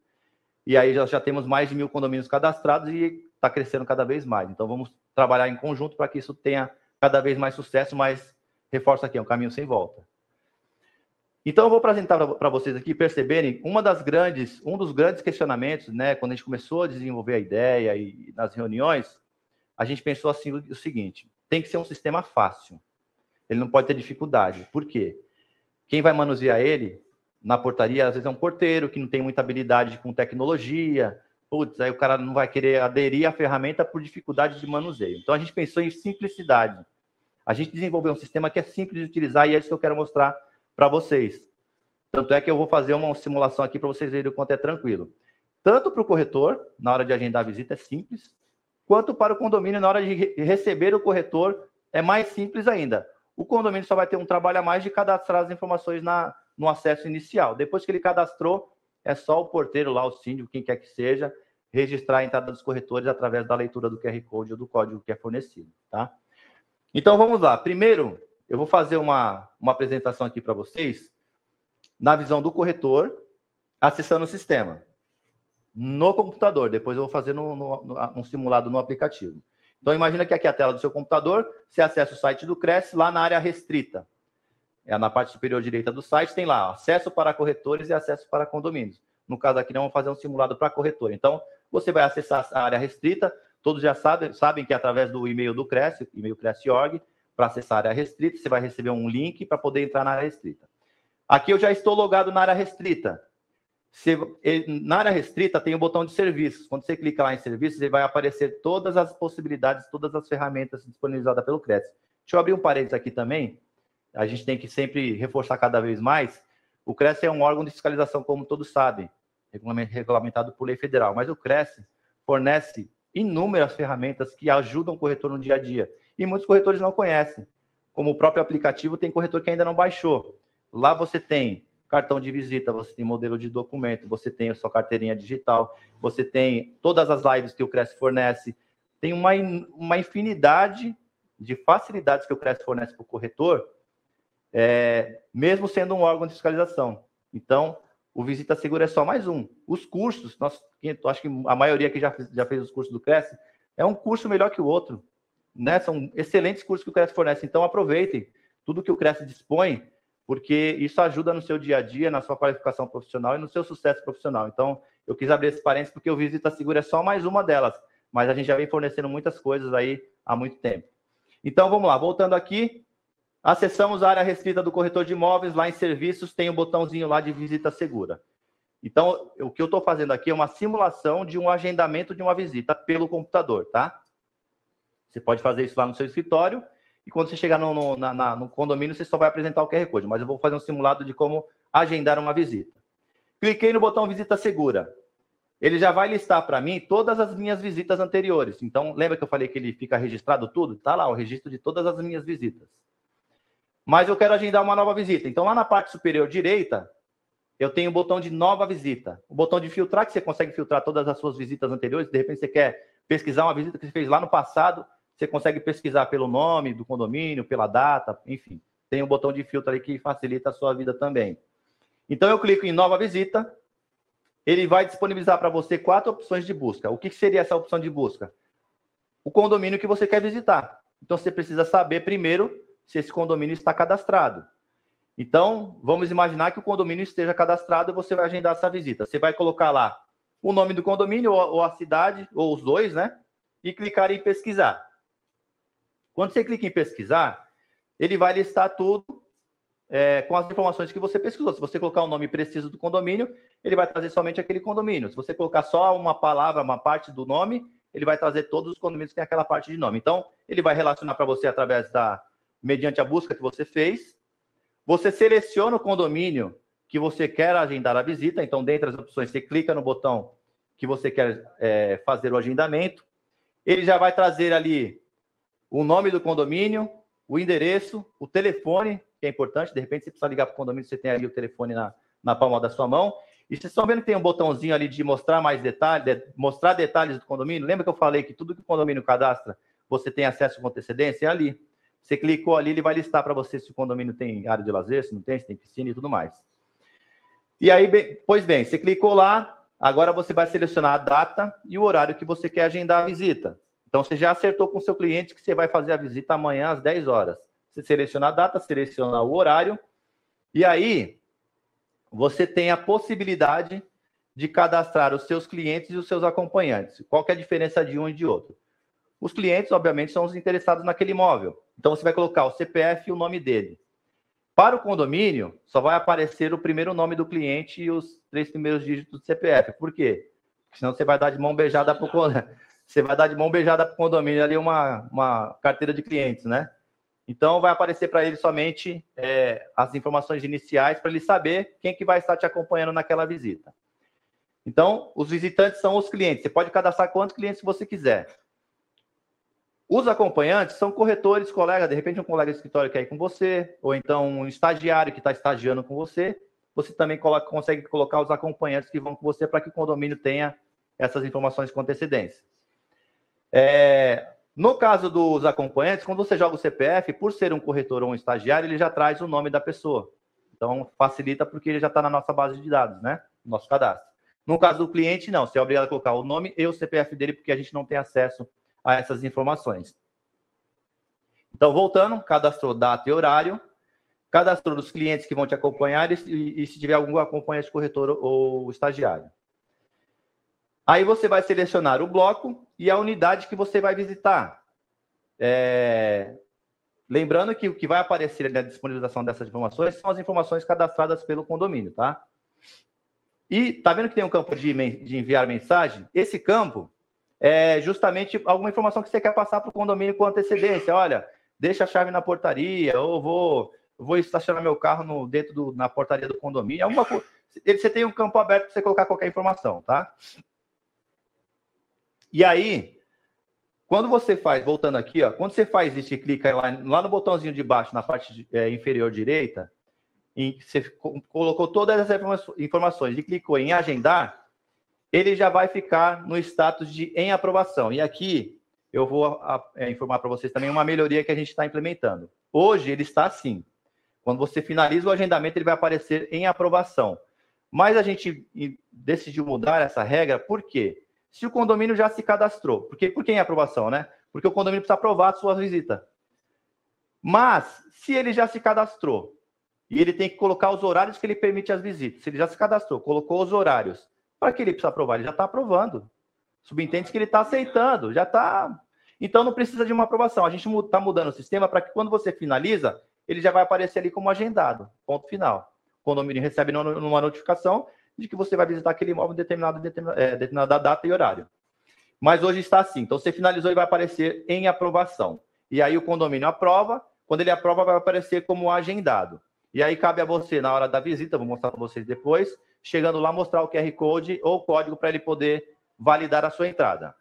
E aí já, já temos mais de mil condomínios cadastrados e está crescendo cada vez mais. Então vamos trabalhar em conjunto para que isso tenha cada vez mais sucesso, mas reforço aqui, é um caminho sem volta. Então, eu vou apresentar para vocês aqui perceberem uma das grandes, um dos grandes questionamentos, né, quando a gente começou a desenvolver a ideia e nas reuniões, a gente pensou assim o seguinte: tem que ser um sistema fácil. Ele não pode ter dificuldade. Por quê? Quem vai manusear ele na portaria, às vezes é um porteiro que não tem muita habilidade com tecnologia. Putz, aí o cara não vai querer aderir à ferramenta por dificuldade de manuseio. Então a gente pensou em simplicidade. A gente desenvolveu um sistema que é simples de utilizar e é isso que eu quero mostrar para vocês. Tanto é que eu vou fazer uma simulação aqui para vocês verem o quanto é tranquilo. Tanto para o corretor, na hora de agendar a visita, é simples, quanto para o condomínio, na hora de receber o corretor, é mais simples ainda. O condomínio só vai ter um trabalho a mais de cadastrar as informações na, no acesso inicial. Depois que ele cadastrou, é só o porteiro lá, o síndico, quem quer que seja, registrar a entrada dos corretores através da leitura do QR Code ou do código que é fornecido, tá? Então vamos lá. Primeiro, eu vou fazer uma, uma apresentação aqui para vocês na visão do corretor, acessando o sistema no computador. Depois eu vou fazer no, no, no, um simulado no aplicativo. Então imagina que aqui é a tela do seu computador, você acessa o site do Cresce lá na área restrita. É na parte superior direita do site tem lá acesso para corretores e acesso para condomínios. No caso aqui, nós vamos fazer um simulado para corretor. Então, você vai acessar a área restrita, Todos já sabem, sabem que é através do e-mail do Cresce, e-mail Cresce.org, para acessar a área restrita, você vai receber um link para poder entrar na área restrita. Aqui eu já estou logado na área restrita. Na área restrita tem o botão de serviços. Quando você clica lá em serviços, ele vai aparecer todas as possibilidades, todas as ferramentas disponibilizadas pelo Cresce. Deixa eu abrir um parênteses aqui também. A gente tem que sempre reforçar cada vez mais. O Cresce é um órgão de fiscalização, como todos sabem, regulamentado por lei federal. Mas o Cresce fornece inúmeras ferramentas que ajudam o corretor no dia a dia. E muitos corretores não conhecem. Como o próprio aplicativo, tem corretor que ainda não baixou. Lá você tem cartão de visita, você tem modelo de documento, você tem a sua carteirinha digital, você tem todas as lives que o Cresce fornece, tem uma, uma infinidade de facilidades que o Cresce fornece para o corretor, é, mesmo sendo um órgão de fiscalização. Então, o Visita Segura é só mais um. Os cursos, nós, acho que a maioria que já, já fez os cursos do Cresce, é um curso melhor que o outro. Né? São excelentes cursos que o Cresce fornece. Então, aproveitem. Tudo que o Cresce dispõe porque isso ajuda no seu dia a dia, na sua qualificação profissional e no seu sucesso profissional. Então, eu quis abrir esse parênteses porque o Visita Segura é só mais uma delas, mas a gente já vem fornecendo muitas coisas aí há muito tempo. Então, vamos lá, voltando aqui, acessamos a área restrita do corretor de imóveis, lá em serviços tem o um botãozinho lá de visita segura. Então, o que eu estou fazendo aqui é uma simulação de um agendamento de uma visita pelo computador, tá? Você pode fazer isso lá no seu escritório e quando você chegar no, no, na, no condomínio, você só vai apresentar o QR Code, mas eu vou fazer um simulado de como agendar uma visita. Cliquei no botão Visita Segura. Ele já vai listar para mim todas as minhas visitas anteriores. Então, lembra que eu falei que ele fica registrado tudo? Está lá o registro de todas as minhas visitas. Mas eu quero agendar uma nova visita. Então, lá na parte superior direita, eu tenho o botão de nova visita. O botão de filtrar, que você consegue filtrar todas as suas visitas anteriores. De repente, você quer pesquisar uma visita que você fez lá no passado você consegue pesquisar pelo nome do condomínio, pela data, enfim. Tem um botão de filtro ali que facilita a sua vida também. Então eu clico em nova visita, ele vai disponibilizar para você quatro opções de busca. O que seria essa opção de busca? O condomínio que você quer visitar. Então você precisa saber primeiro se esse condomínio está cadastrado. Então, vamos imaginar que o condomínio esteja cadastrado e você vai agendar essa visita. Você vai colocar lá o nome do condomínio ou a cidade, ou os dois, né? E clicar em pesquisar. Quando você clica em pesquisar, ele vai listar tudo é, com as informações que você pesquisou. Se você colocar o nome preciso do condomínio, ele vai trazer somente aquele condomínio. Se você colocar só uma palavra, uma parte do nome, ele vai trazer todos os condomínios que tem aquela parte de nome. Então, ele vai relacionar para você através da mediante a busca que você fez. Você seleciona o condomínio que você quer agendar a visita. Então, dentre as opções, você clica no botão que você quer é, fazer o agendamento. Ele já vai trazer ali o nome do condomínio, o endereço, o telefone, que é importante, de repente você precisa ligar para o condomínio, você tem ali o telefone na, na palma da sua mão. E vocês estão vendo que tem um botãozinho ali de mostrar mais detalhes, de mostrar detalhes do condomínio? Lembra que eu falei que tudo que o condomínio cadastra, você tem acesso com antecedência? É ali. Você clicou ali, ele vai listar para você se o condomínio tem área de lazer, se não tem, se tem piscina e tudo mais. E aí, bem, pois bem, você clicou lá, agora você vai selecionar a data e o horário que você quer agendar a visita. Então, você já acertou com o seu cliente que você vai fazer a visita amanhã às 10 horas. Você seleciona a data, seleciona o horário, e aí você tem a possibilidade de cadastrar os seus clientes e os seus acompanhantes. Qual é a diferença de um e de outro? Os clientes, obviamente, são os interessados naquele imóvel. Então, você vai colocar o CPF e o nome dele. Para o condomínio, só vai aparecer o primeiro nome do cliente e os três primeiros dígitos do CPF. Por quê? Porque senão você vai dar de mão beijada para o você vai dar de mão beijada para o condomínio ali uma, uma carteira de clientes, né? Então, vai aparecer para ele somente é, as informações iniciais para ele saber quem que vai estar te acompanhando naquela visita. Então, os visitantes são os clientes. Você pode cadastrar quantos clientes você quiser. Os acompanhantes são corretores, colegas, de repente um colega de escritório quer ir com você, ou então um estagiário que está estagiando com você. Você também coloca, consegue colocar os acompanhantes que vão com você para que o condomínio tenha essas informações com antecedência. É, no caso dos acompanhantes, quando você joga o CPF, por ser um corretor ou um estagiário, ele já traz o nome da pessoa. Então, facilita porque ele já está na nossa base de dados, né? No nosso cadastro. No caso do cliente, não. Você é obrigado a colocar o nome e o CPF dele, porque a gente não tem acesso a essas informações. Então, voltando, cadastrou data e horário, cadastrou os clientes que vão te acompanhar e, e se tiver algum acompanhante corretor ou estagiário. Aí você vai selecionar o bloco e a unidade que você vai visitar. É... Lembrando que o que vai aparecer na disponibilização dessas informações são as informações cadastradas pelo condomínio, tá? E tá vendo que tem um campo de, de enviar mensagem? Esse campo é justamente alguma informação que você quer passar para o condomínio com antecedência. Olha, deixa a chave na portaria, ou vou, vou estacionar meu carro no, dentro do, na portaria do condomínio. Alguma coisa. Você tem um campo aberto para você colocar qualquer informação, tá? E aí, quando você faz, voltando aqui, ó, quando você faz isso e clica lá, lá no botãozinho de baixo, na parte é, inferior direita, em, você colocou todas essas informações e clicou em agendar, ele já vai ficar no status de em aprovação. E aqui eu vou é, informar para vocês também uma melhoria que a gente está implementando. Hoje ele está assim. Quando você finaliza o agendamento, ele vai aparecer em aprovação. Mas a gente decidiu mudar essa regra, por quê? se o condomínio já se cadastrou. Porque, por é aprovação, né? Porque o condomínio precisa aprovar a sua visita. Mas, se ele já se cadastrou e ele tem que colocar os horários que ele permite as visitas. Se ele já se cadastrou, colocou os horários, para que ele precisa aprovar? Ele já está aprovando. Subentende que ele está aceitando, já está. Então não precisa de uma aprovação. A gente está mudando o sistema para que quando você finaliza, ele já vai aparecer ali como agendado. Ponto final. O condomínio recebe uma notificação de que você vai visitar aquele imóvel em determinada, é, determinada data e horário. Mas hoje está assim. Então você finalizou e vai aparecer em aprovação. E aí o condomínio aprova. Quando ele aprova, vai aparecer como agendado. E aí cabe a você, na hora da visita, vou mostrar para vocês depois, chegando lá, mostrar o QR Code ou o código para ele poder validar a sua entrada.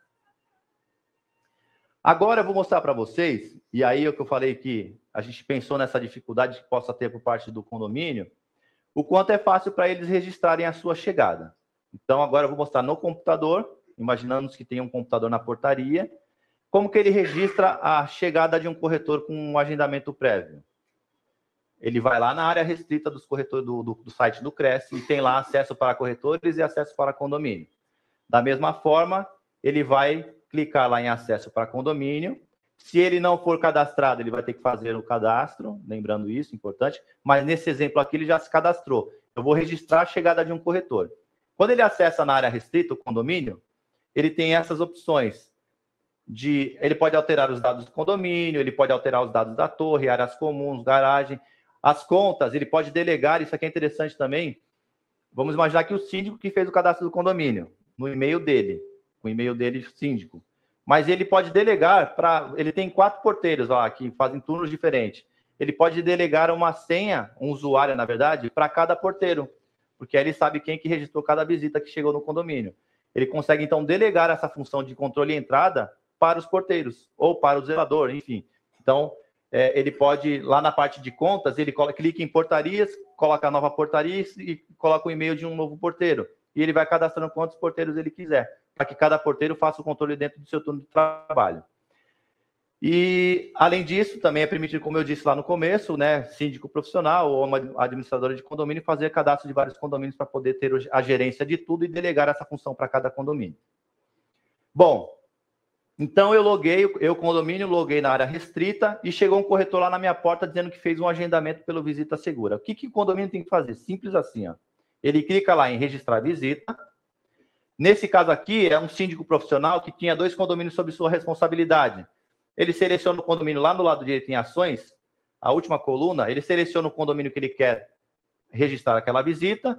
Agora eu vou mostrar para vocês, e aí é o que eu falei que a gente pensou nessa dificuldade que possa ter por parte do condomínio, o quanto é fácil para eles registrarem a sua chegada. Então agora eu vou mostrar no computador, imaginando que tem um computador na portaria, como que ele registra a chegada de um corretor com um agendamento prévio ele vai lá na área restrita dos corretores do, do, do, site do Cresce e tem lá acesso para corretores e acesso para condomínio. Da mesma forma, ele vai clicar lá em acesso para condomínio. Se ele não for cadastrado, ele vai ter que fazer o cadastro, lembrando isso, importante. Mas nesse exemplo aqui, ele já se cadastrou. Eu vou registrar a chegada de um corretor. Quando ele acessa na área restrita o condomínio, ele tem essas opções de ele pode alterar os dados do condomínio, ele pode alterar os dados da torre, áreas comuns, garagem. As contas, ele pode delegar, isso aqui é interessante também. Vamos imaginar que o síndico que fez o cadastro do condomínio, no e-mail dele, o e-mail dele, síndico. Mas ele pode delegar para. Ele tem quatro porteiros lá que fazem turnos diferentes. Ele pode delegar uma senha, um usuário, na verdade, para cada porteiro, porque aí ele sabe quem que registrou cada visita que chegou no condomínio. Ele consegue, então, delegar essa função de controle e entrada para os porteiros ou para o zelador, enfim. Então, é, ele pode, lá na parte de contas, ele coloca, clica em portarias, coloca a nova portaria e coloca o e-mail de um novo porteiro. E ele vai cadastrando quantos porteiros ele quiser, para que cada porteiro faça o controle dentro do seu turno de trabalho. E, além disso, também é permitido, como eu disse lá no começo, né, síndico profissional ou uma administradora de condomínio fazer cadastro de vários condomínios para poder ter a gerência de tudo e delegar essa função para cada condomínio. Bom, então eu loguei, eu condomínio, loguei na área restrita e chegou um corretor lá na minha porta dizendo que fez um agendamento pelo visita segura. O que, que o condomínio tem que fazer? Simples assim, ó. Ele clica lá em registrar visita. Nesse caso aqui, é um síndico profissional que tinha dois condomínios sob sua responsabilidade. Ele seleciona o condomínio lá no lado direito em ações, a última coluna, ele seleciona o condomínio que ele quer registrar aquela visita,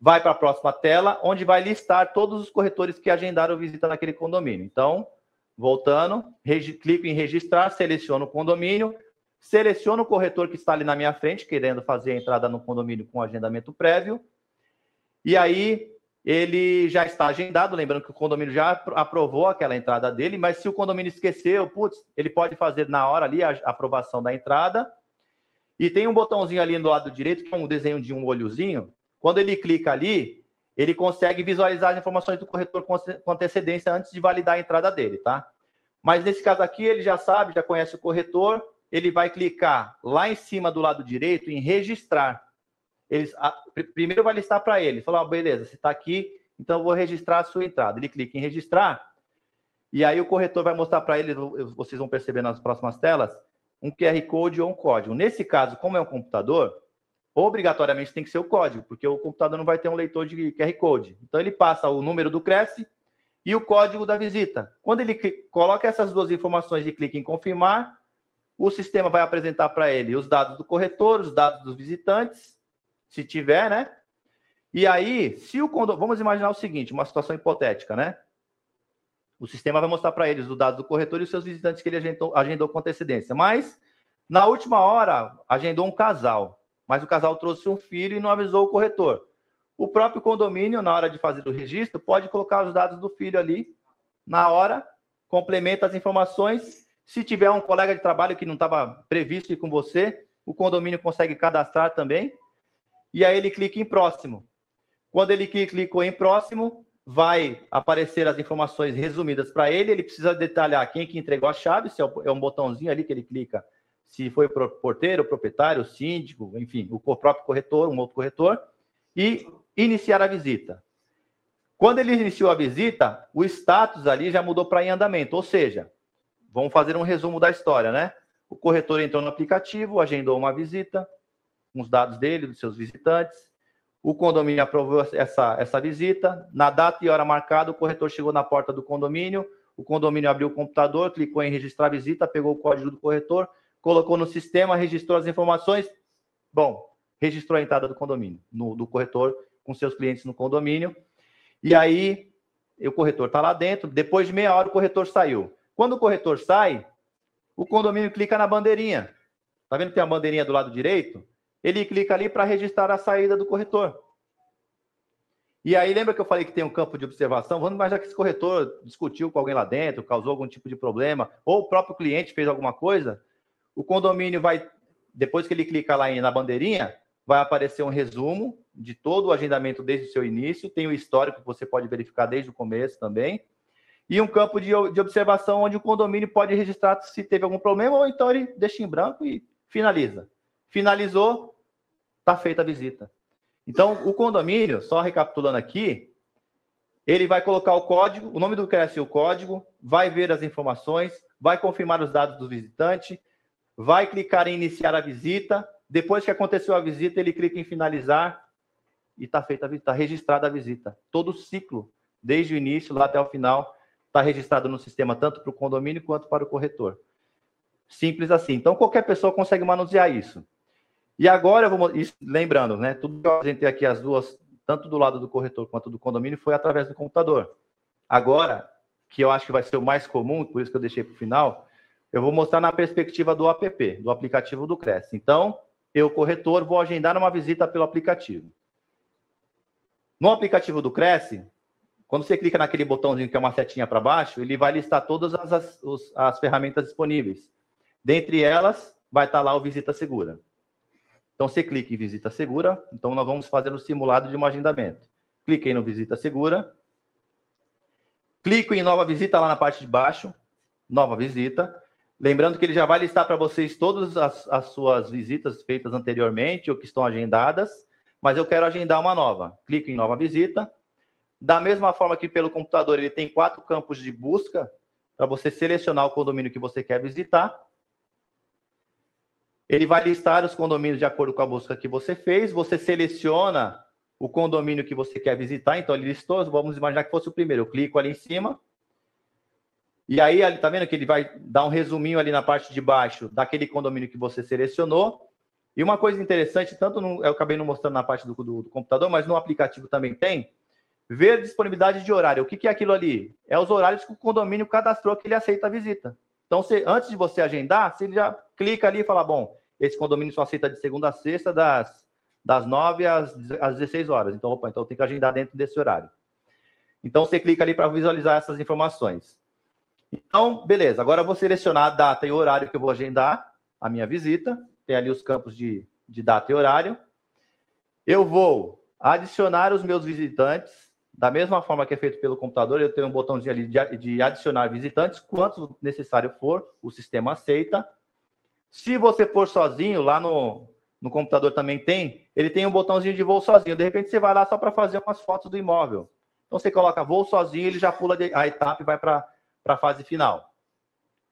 vai para a próxima tela, onde vai listar todos os corretores que agendaram visita naquele condomínio. Então, voltando, clico em registrar, seleciono o condomínio, seleciono o corretor que está ali na minha frente, querendo fazer a entrada no condomínio com agendamento prévio, e aí ele já está agendado, lembrando que o condomínio já aprovou aquela entrada dele, mas se o condomínio esqueceu, putz, ele pode fazer na hora ali a aprovação da entrada, e tem um botãozinho ali do lado direito, que é um desenho de um olhozinho, quando ele clica ali, ele consegue visualizar as informações do corretor com antecedência antes de validar a entrada dele, tá? Mas nesse caso aqui, ele já sabe, já conhece o corretor, ele vai clicar lá em cima do lado direito em registrar. Ele, a, primeiro vai listar para ele, falar, oh, beleza, você está aqui, então eu vou registrar a sua entrada. Ele clica em registrar, e aí o corretor vai mostrar para ele, vocês vão perceber nas próximas telas, um QR Code ou um código. Nesse caso, como é um computador, obrigatoriamente tem que ser o código, porque o computador não vai ter um leitor de QR Code. Então ele passa o número do Cresce e o código da visita. Quando ele coloca essas duas informações e clica em confirmar, o sistema vai apresentar para ele os dados do corretor, os dados dos visitantes, se tiver, né? E aí, se o condomínio, vamos imaginar o seguinte, uma situação hipotética, né? O sistema vai mostrar para eles os dados do corretor e os seus visitantes que ele agendou, agendou com antecedência. Mas, na última hora, agendou um casal mas o casal trouxe um filho e não avisou o corretor. O próprio condomínio, na hora de fazer o registro, pode colocar os dados do filho ali na hora, complementa as informações. Se tiver um colega de trabalho que não estava previsto ir com você, o condomínio consegue cadastrar também. E aí ele clica em próximo. Quando ele clicou em próximo, vai aparecer as informações resumidas para ele. Ele precisa detalhar quem que entregou a chave, se é, é um botãozinho ali que ele clica se foi porteiro, proprietário, síndico, enfim, o próprio corretor, um outro corretor, e iniciar a visita. Quando ele iniciou a visita, o status ali já mudou para em andamento, ou seja, vamos fazer um resumo da história, né? O corretor entrou no aplicativo, agendou uma visita, com os dados dele, dos seus visitantes. O condomínio aprovou essa, essa visita. Na data e hora marcada, o corretor chegou na porta do condomínio. O condomínio abriu o computador, clicou em registrar visita, pegou o código do corretor, colocou no sistema, registrou as informações. Bom, registrou a entrada do condomínio, no, do corretor com seus clientes no condomínio. E aí, o corretor está lá dentro. Depois de meia hora, o corretor saiu. Quando o corretor sai, o condomínio clica na bandeirinha. Tá vendo que tem a bandeirinha do lado direito? Ele clica ali para registrar a saída do corretor. E aí, lembra que eu falei que tem um campo de observação? Vamos imaginar que esse corretor discutiu com alguém lá dentro, causou algum tipo de problema, ou o próprio cliente fez alguma coisa. O condomínio vai, depois que ele clica lá na bandeirinha, vai aparecer um resumo de todo o agendamento desde o seu início, tem o histórico que você pode verificar desde o começo também, e um campo de, de observação onde o condomínio pode registrar se teve algum problema, ou então ele deixa em branco e finaliza. Finalizou, está feita a visita. Então, o condomínio, só recapitulando aqui, ele vai colocar o código, o nome do CRES e o código, vai ver as informações, vai confirmar os dados do visitante, vai clicar em iniciar a visita, depois que aconteceu a visita, ele clica em finalizar e está feita a visita, está registrada a visita. Todo o ciclo, desde o início lá até o final, está registrado no sistema, tanto para o condomínio quanto para o corretor. Simples assim. Então, qualquer pessoa consegue manusear isso. E agora, eu vou, lembrando, né, tudo que eu apresentei aqui, as duas, tanto do lado do corretor quanto do condomínio, foi através do computador. Agora, que eu acho que vai ser o mais comum, por isso que eu deixei para o final, eu vou mostrar na perspectiva do app, do aplicativo do Cresce. Então, eu, corretor, vou agendar uma visita pelo aplicativo. No aplicativo do Cresce, quando você clica naquele botãozinho que é uma setinha para baixo, ele vai listar todas as, as, as, ferramentas disponíveis. Dentre elas, vai estar lá o Visita Segura. Então, você clica em Visita Segura. Então, nós vamos fazer o simulado de um agendamento. Cliquei no Visita Segura. Clico em Nova Visita lá na parte de baixo. Nova Visita. Lembrando que ele já vai listar para vocês todas as, as, suas visitas feitas anteriormente ou que estão agendadas, mas eu quero agendar uma nova. Clico em nova visita. Da mesma forma que pelo computador ele tem quatro campos de busca para você selecionar o condomínio que você quer visitar. Ele vai listar os condomínios de acordo com a busca que você fez. Você seleciona o condomínio que você quer visitar. Então, ele listou, vamos imaginar que fosse o primeiro. Eu clico ali em cima, e aí, tá vendo que ele vai dar um resuminho ali na parte de baixo daquele condomínio que você selecionou. E uma coisa interessante, tanto no, eu acabei não mostrando na parte do, do, do, computador, mas no aplicativo também tem, ver disponibilidade de horário. O que, que é aquilo ali? É os horários que o condomínio cadastrou que ele aceita a visita. Então, antes de você agendar, você já clica ali e fala, bom, esse condomínio só aceita de segunda a sexta, das, das 9 às, às 16 horas. Então, opa, então tem que agendar dentro desse horário. Então, você clica ali para visualizar essas informações. Então, beleza. Agora eu vou selecionar a data e horário que eu vou agendar a minha visita. Tem ali os campos de, de data e horário. Eu vou adicionar os meus visitantes. Da mesma forma que é feito pelo computador, eu tenho um botãozinho ali de, de adicionar visitantes. Quanto necessário for, o sistema aceita. Se você for sozinho, lá no, no computador também tem, ele tem um botãozinho de voo sozinho. De repente você vai lá só para fazer umas fotos do imóvel. Então você coloca voo sozinho, ele já pula a etapa e vai para para a fase final.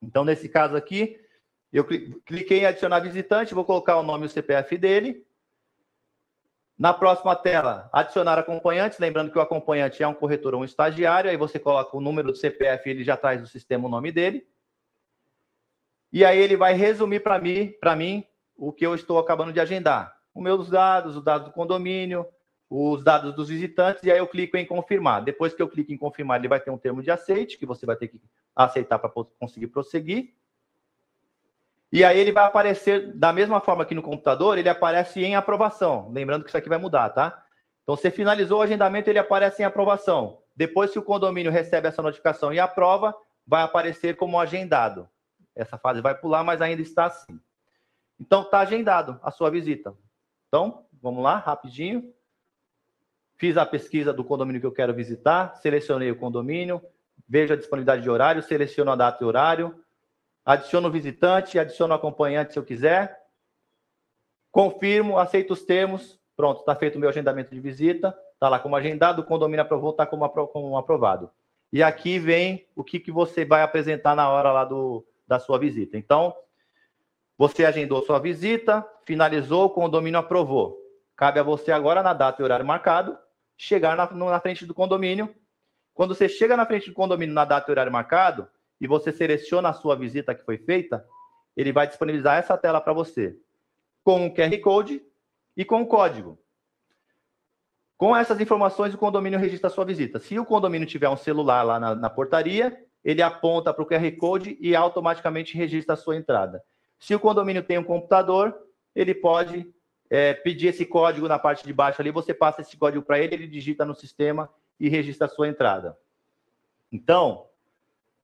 Então, nesse caso aqui, eu cliquei em adicionar visitante, vou colocar o nome e o CPF dele. Na próxima tela, adicionar acompanhantes, lembrando que o acompanhante é um corretor ou um estagiário, aí você coloca o número do CPF, ele já traz no sistema o nome dele. E aí ele vai resumir para mim, para mim, o que eu estou acabando de agendar. Os meus dados, os dados do condomínio, os dados dos visitantes e aí eu clico em confirmar. Depois que eu clico em confirmar, ele vai ter um termo de aceite que você vai ter que aceitar para conseguir prosseguir. E aí ele vai aparecer da mesma forma que no computador, ele aparece em aprovação. Lembrando que isso aqui vai mudar, tá? Então, você finalizou o agendamento, ele aparece em aprovação. Depois que o condomínio recebe essa notificação e aprova, vai aparecer como agendado. Essa fase vai pular, mas ainda está assim. Então, está agendado a sua visita. Então, vamos lá, rapidinho. Fiz a pesquisa do condomínio que eu quero visitar, selecionei o condomínio, vejo a disponibilidade de horário, seleciono a data e horário, adiciono o visitante, adiciono o acompanhante se eu quiser, confirmo, aceito os termos, pronto, está feito o meu agendamento de visita, está lá como agendado, o condomínio aprovou, está como, como aprovado. E aqui vem o que, que você vai apresentar na hora lá do, da sua visita. Então, Você agendou sua visita, finalizou, o condomínio aprovou. Cabe a você agora, na data e horário marcado, chegar na, na frente do condomínio. Quando você chega na frente do condomínio na data e horário marcado, e você seleciona a sua visita que foi feita, ele vai disponibilizar essa tela para você, com o QR Code e com o código. Com essas informações, o condomínio registra a sua visita. Se o condomínio tiver um celular lá na, na portaria, ele aponta para o QR Code e automaticamente registra a sua entrada. Se o condomínio tem um computador, ele pode é, pedir esse código na parte de baixo ali, você passa esse código para ele, ele digita no sistema e registra a sua entrada. Então,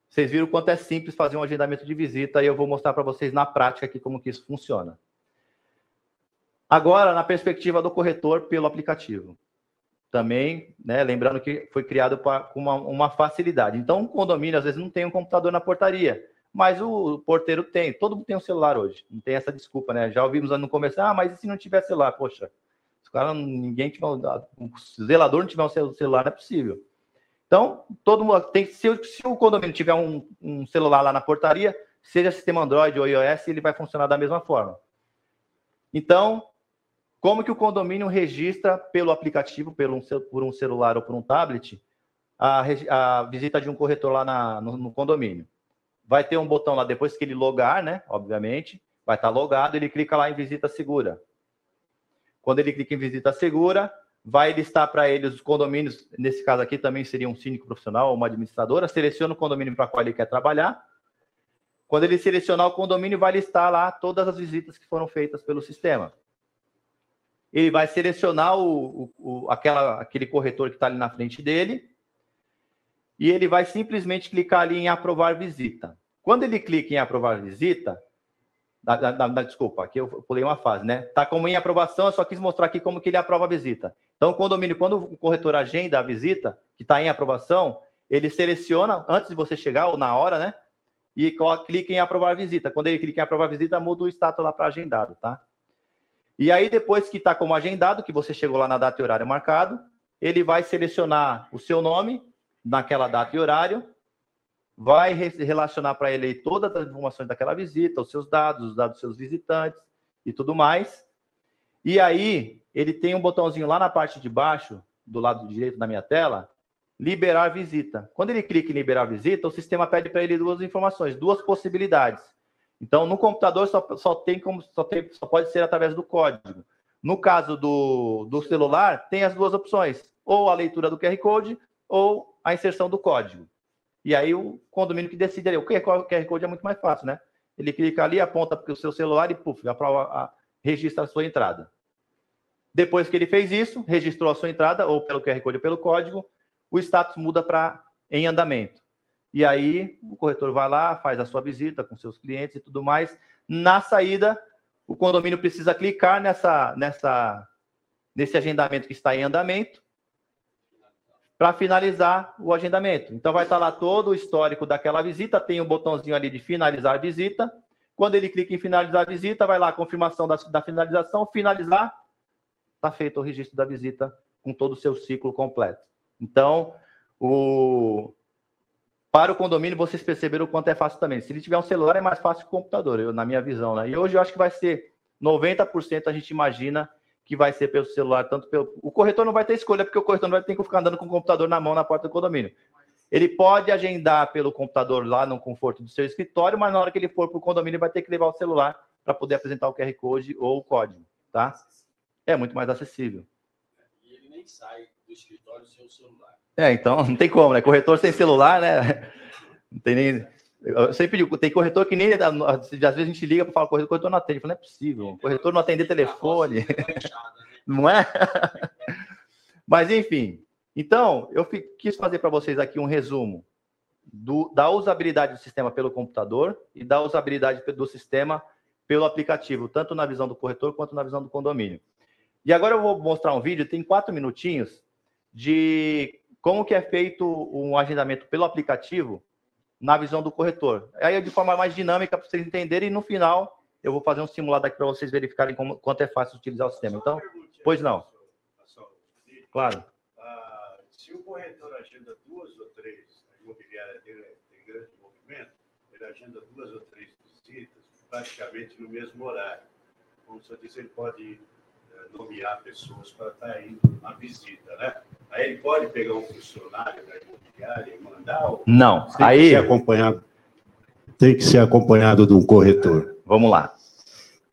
vocês viram quanto é simples fazer um agendamento de visita e eu vou mostrar para vocês na prática aqui como que isso funciona. Agora, na perspectiva do corretor pelo aplicativo. Também, né, lembrando que foi criado com uma, uma, facilidade. Então, um condomínio, às vezes, não tem um computador na portaria, mas o porteiro tem. Todo mundo tem um celular hoje. Não tem essa desculpa, né? Já ouvimos no começo, ah, mas e se não tiver celular? Poxa, se o cara, ninguém tiver, o zelador não tiver um celular, não é possível. Então, todo mundo tem. Se, se o condomínio tiver um, um, celular lá na portaria, seja sistema Android ou iOS, ele vai funcionar da mesma forma. Então, como que o condomínio registra pelo aplicativo, pelo um, por um celular ou por um tablet, a, a visita de um corretor lá na, no, no, condomínio? Vai ter um botão lá depois que ele logar, né? Obviamente, vai estar logado, ele clica lá em visita segura. Quando ele clica em visita segura, vai listar para ele os condomínios, nesse caso aqui também seria um síndico profissional ou uma administradora, seleciona o condomínio para qual ele quer trabalhar. Quando ele selecionar o condomínio, vai listar lá todas as visitas que foram feitas pelo sistema. Ele vai selecionar o, o, o aquela, aquele corretor que está ali na frente dele e ele vai simplesmente clicar ali em aprovar visita. Quando ele clica em aprovar visita, da, da, da, desculpa, aqui eu pulei uma fase, né? Tá como em aprovação, eu só quis mostrar aqui como que ele aprova a visita. Então, o condomínio, quando o corretor agenda a visita, que está em aprovação, ele seleciona antes de você chegar ou na hora, né? E clica em aprovar visita. Quando ele clica em aprovar visita, muda o status lá para agendado, tá? E aí, depois que está como agendado, que você chegou lá na data e horário marcado, ele vai selecionar o seu nome naquela data e horário vai relacionar para ele todas as informações daquela visita, os seus dados, os dados dos seus visitantes e tudo mais. E aí, ele tem um botãozinho lá na parte de baixo, do lado direito da minha tela, liberar visita. Quando ele clica em liberar visita, o sistema pede para ele duas informações, duas possibilidades. Então, no computador só, só tem como só, tem, só pode ser através do código. No caso do, do celular, tem as duas opções: ou a leitura do QR Code ou a inserção do código. E aí o condomínio que decide ali. O QR Code é muito mais fácil, né? Ele clica ali, aponta para o seu celular e, puf, aprova, a, registra a sua entrada. Depois que ele fez isso, registrou a sua entrada, ou pelo QR Code ou pelo código, o status muda para em andamento. E aí o corretor vai lá, faz a sua visita com seus clientes e tudo mais. Na saída, o condomínio precisa clicar nessa, nessa, nesse agendamento que está em andamento para finalizar o agendamento. Então, vai estar lá todo o histórico daquela visita, tem um botãozinho ali de finalizar a visita. Quando ele clica em finalizar a visita, vai lá a confirmação da, da finalização, finalizar, está feito o registro da visita com todo o seu ciclo completo. Então, o... para o condomínio, vocês perceberam o quanto é fácil também. Se ele tiver um celular, é mais fácil que o computador, eu, na minha visão. Né? E hoje eu acho que vai ser 90% a gente imagina que vai ser pelo celular, tanto pelo. O corretor não vai ter escolha, porque o corretor não vai ter que ficar andando com o computador na mão na porta do condomínio. Ele pode agendar pelo computador lá no conforto do seu escritório, mas na hora que ele for para o condomínio, ele vai ter que levar o celular para poder apresentar o QR Code ou o código, tá? É muito mais acessível. E ele nem sai do escritório sem o celular. É, então não tem como, né? Corretor sem celular, né? Não tem nem. Eu sempre digo, tem corretor que nem. Às vezes a gente liga para falar corretor, o corretor não atende. Eu falo, não é possível. O corretor não atender telefone. Não é? Mas, enfim. Então, eu quis fazer para vocês aqui um resumo do, da usabilidade do sistema pelo computador e da usabilidade do sistema pelo aplicativo, tanto na visão do corretor quanto na visão do condomínio. E agora eu vou mostrar um vídeo, tem quatro minutinhos, de como que é feito um agendamento pelo aplicativo na visão do corretor. Aí de forma mais dinâmica para vocês entenderem e no final eu vou fazer um simulado aqui para vocês verificarem como, quanto é fácil utilizar o sistema. Então, pois não. Claro. Ah, se o corretor agenda duas ou três, a imobiliária dele tem grande movimento, ele agenda duas ou três visitas, praticamente no mesmo horário. Como o senhor disse, ele pode eh, nomear pessoas para estar indo na visita, né? Aí ele pode pegar um funcionário da imobiliária e mandar. ou Não, Tem que aí ser acompanhado. Tem que ser acompanhado de um corretor. Vamos lá.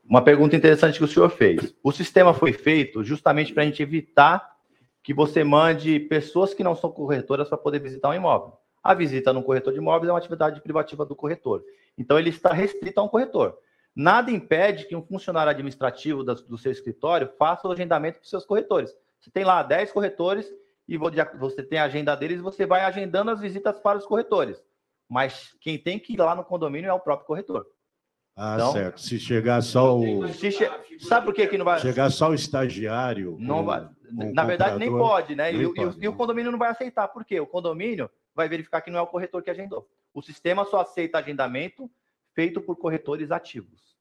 Uma pergunta interessante que o senhor fez. O sistema foi feito justamente para a gente evitar que você mande pessoas que não são corretoras para poder visitar um imóvel. A visita no corretor de imóveis é uma atividade privativa do corretor. Então, ele está restrito a um corretor. Nada impede que um funcionário administrativo do seu escritório faça o agendamento para os seus corretores. Você tem lá 10 corretores e você tem a agenda deles e você vai agendando as visitas para os corretores. Mas quem tem que ir lá no condomínio é o próprio corretor. Ah, Então- certo. Se chegar só o. Se che- Sabe por que, que não vai? Chegar só o estagiário. Não com- vai. Na verdade, nem pode, né? E, nem o- e o- pode. e o condomínio não vai aceitar. Por quê? O condomínio vai verificar que não é o corretor que agendou. O sistema só aceita agendamento feito por corretores ativos,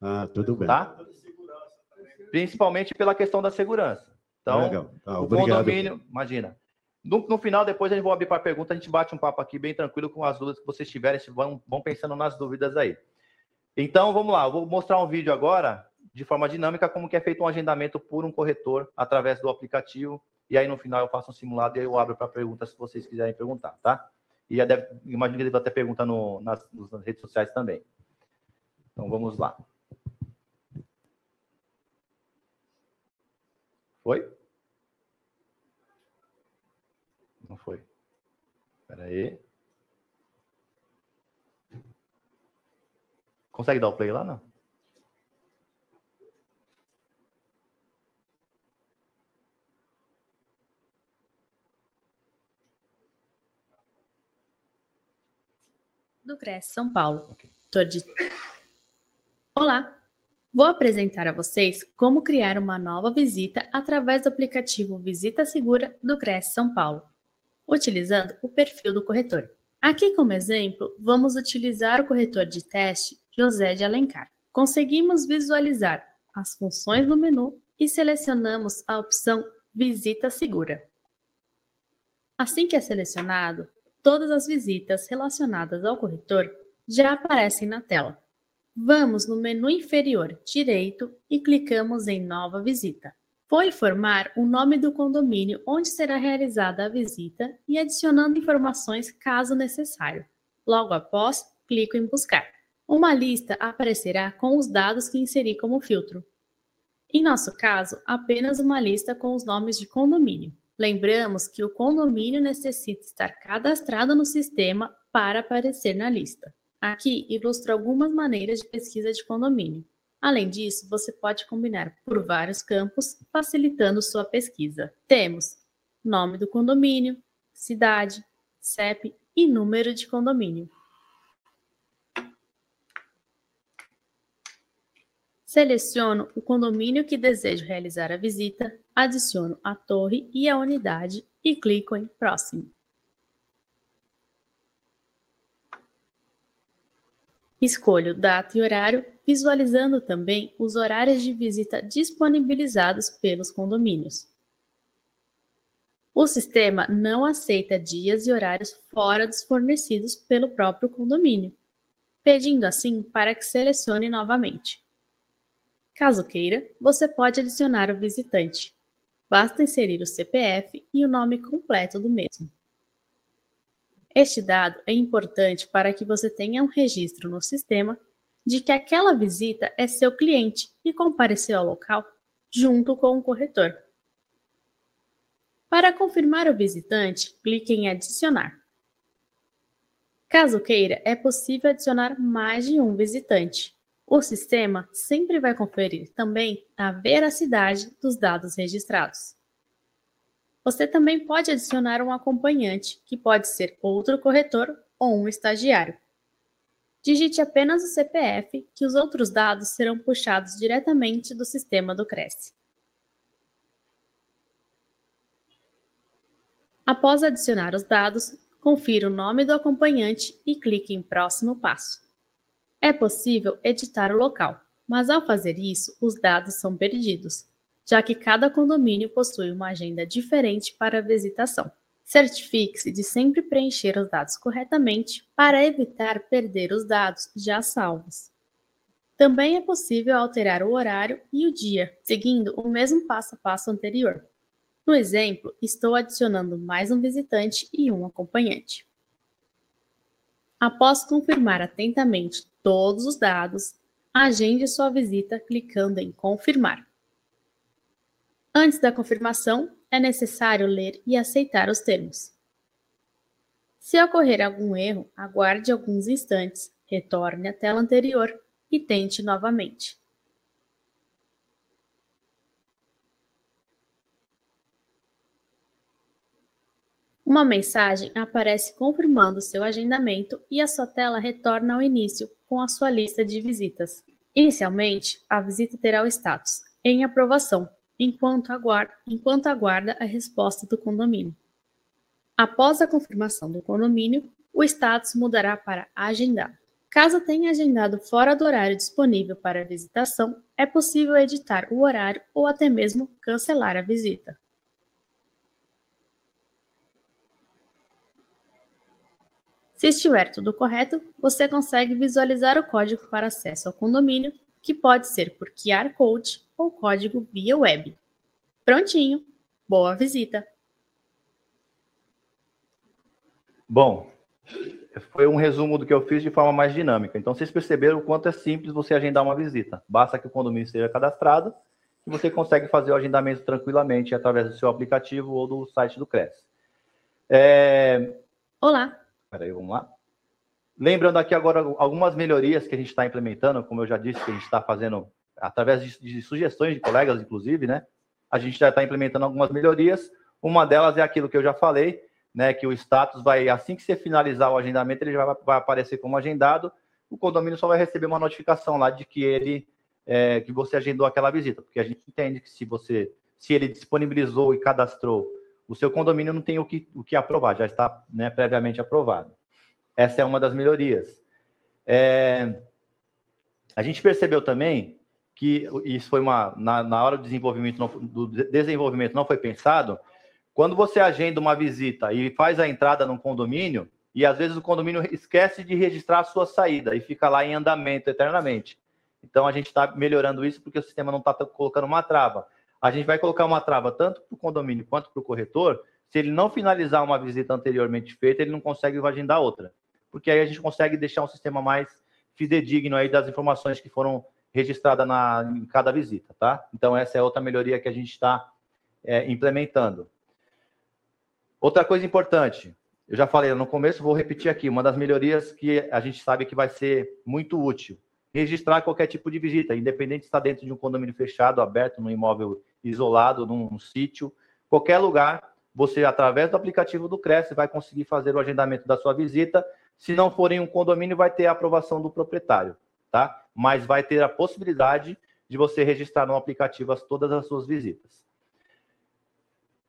Ah, tudo bem. tá? Principalmente pela questão da segurança. Então. Tá, o obrigado. condomínio, imagina. No, no final, depois a gente vai abrir para pergunta, a gente bate um papo aqui bem tranquilo com as dúvidas que vocês tiverem, vão, vão pensando nas dúvidas aí. Então, vamos lá, eu vou mostrar um vídeo agora, de forma dinâmica, como que é feito um agendamento por um corretor através do aplicativo, e aí no final eu faço um simulado e aí eu abro para perguntas se vocês quiserem perguntar, tá? E já deve, imagino que ele vai ter pergunta no, nas, nas redes sociais também. Então, vamos lá. Foi? Não foi. Espera aí. Consegue dar o play lá, não? do CRES São Paulo. Tô de... Olá! Vou apresentar a vocês como criar uma nova visita através do aplicativo Visita Segura do CRES São Paulo, utilizando o perfil do corretor. Aqui como exemplo, vamos utilizar o corretor de teste José de Alencar. Conseguimos visualizar as funções do menu e selecionamos a opção Visita Segura. Assim que é selecionado, todas as visitas relacionadas ao corretor já aparecem na tela. Vamos no menu inferior direito e clicamos em Nova Visita. Vou informar o nome do condomínio onde será realizada a visita e adicionando informações caso necessário. Logo após, clico em Buscar. Uma lista aparecerá com os dados que inseri como filtro. Em nosso caso, apenas uma lista com os nomes de condomínio. Lembramos que o condomínio necessita estar cadastrado no sistema para aparecer na lista. Aqui ilustro algumas maneiras de pesquisa de condomínio. Além disso, você pode combinar por vários campos, facilitando sua pesquisa. Temos nome do condomínio, cidade, CEP e número de condomínio. Seleciono o condomínio que desejo realizar a visita, adiciono a torre e a unidade e clico em Próximo. Escolho data e horário, visualizando também os horários de visita disponibilizados pelos condomínios. O sistema não aceita dias e horários fora dos fornecidos pelo próprio condomínio, pedindo assim para que selecione novamente. Caso queira, você pode adicionar o visitante. Basta inserir o CPF e o nome completo do mesmo. Este dado é importante para que você tenha um registro no sistema de que aquela visita é seu cliente e compareceu ao local junto com o corretor. Para confirmar o visitante, clique em Adicionar. Caso queira, é possível adicionar mais de um visitante. O sistema sempre vai conferir também a veracidade dos dados registrados. Você também pode adicionar um acompanhante, que pode ser outro corretor ou um estagiário. Digite apenas o CPF, que os outros dados serão puxados diretamente do sistema do Cresce. Após adicionar os dados, confira o nome do acompanhante e clique em Próximo Passo. É possível editar o local, mas ao fazer isso, os dados são perdidos, já que cada condomínio possui uma agenda diferente para a visitação. Certifique-se de sempre preencher os dados corretamente para evitar perder os dados já salvos. Também é possível alterar o horário e o dia, seguindo o mesmo passo a passo anterior. No exemplo, estou adicionando mais um visitante e um acompanhante. Após confirmar atentamente todos os dados, agende sua visita clicando em Confirmar. Antes da confirmação, é necessário ler e aceitar os termos. Se ocorrer algum erro, aguarde alguns instantes, retorne à tela anterior e tente novamente. Uma mensagem aparece confirmando seu agendamento e a sua tela retorna ao início com a sua lista de visitas. Inicialmente, a visita terá o status em aprovação, enquanto aguarda, enquanto aguarda a resposta do condomínio. Após a confirmação do condomínio, o status mudará para agendado. Caso tenha agendado fora do horário disponível para a visitação, é possível editar o horário ou até mesmo cancelar a visita. Se estiver tudo correto, você consegue visualizar o código para acesso ao condomínio, que pode ser por QR Code ou código via web. Prontinho! Boa visita! Bom, foi um resumo do que eu fiz de forma mais dinâmica. Então, vocês perceberam o quanto é simples você agendar uma visita. Basta que o condomínio esteja cadastrado e você consegue fazer o agendamento tranquilamente através do seu aplicativo ou do site do CRES. É... Olá, Peraí, vamos lá. Lembrando aqui agora algumas melhorias que a gente está implementando, como eu já disse, que a gente está fazendo através de, de, sugestões de colegas, inclusive, né? A gente já está implementando algumas melhorias. Uma delas é aquilo que eu já falei, né? Que o status vai, assim que você finalizar o agendamento, ele já vai, vai aparecer como agendado. O condomínio só vai receber uma notificação lá de que ele é, que você agendou aquela visita, porque a gente entende que se você se ele disponibilizou e cadastrou o seu condomínio não tem o que, o que aprovar, já está né, previamente aprovado. Essa é uma das melhorias. É, a gente percebeu também que isso foi uma na, na hora do desenvolvimento não, do desenvolvimento não foi pensado. Quando você agenda uma visita e faz a entrada num condomínio e às vezes o condomínio esquece de registrar a sua saída e fica lá em andamento eternamente. Então a gente está melhorando isso porque o sistema não está colocando uma trava a gente vai colocar uma trava tanto para o condomínio quanto para o corretor. Se ele não finalizar uma visita anteriormente feita, ele não consegue agendar outra. Porque aí a gente consegue deixar um sistema mais fidedigno aí das informações que foram registradas na, em cada visita, tá? Então, essa é outra melhoria que a gente está é, implementando. Outra coisa importante, eu já falei no começo, vou repetir aqui, uma das melhorias que a gente sabe que vai ser muito útil. Registrar qualquer tipo de visita, independente se está dentro de um condomínio fechado, aberto, num imóvel isolado, num sítio, qualquer lugar, você, através do aplicativo do Cresce, vai conseguir fazer o agendamento da sua visita. Se não for em um condomínio, vai ter a aprovação do proprietário, tá? Mas vai ter a possibilidade de você registrar no aplicativo as, todas as suas visitas.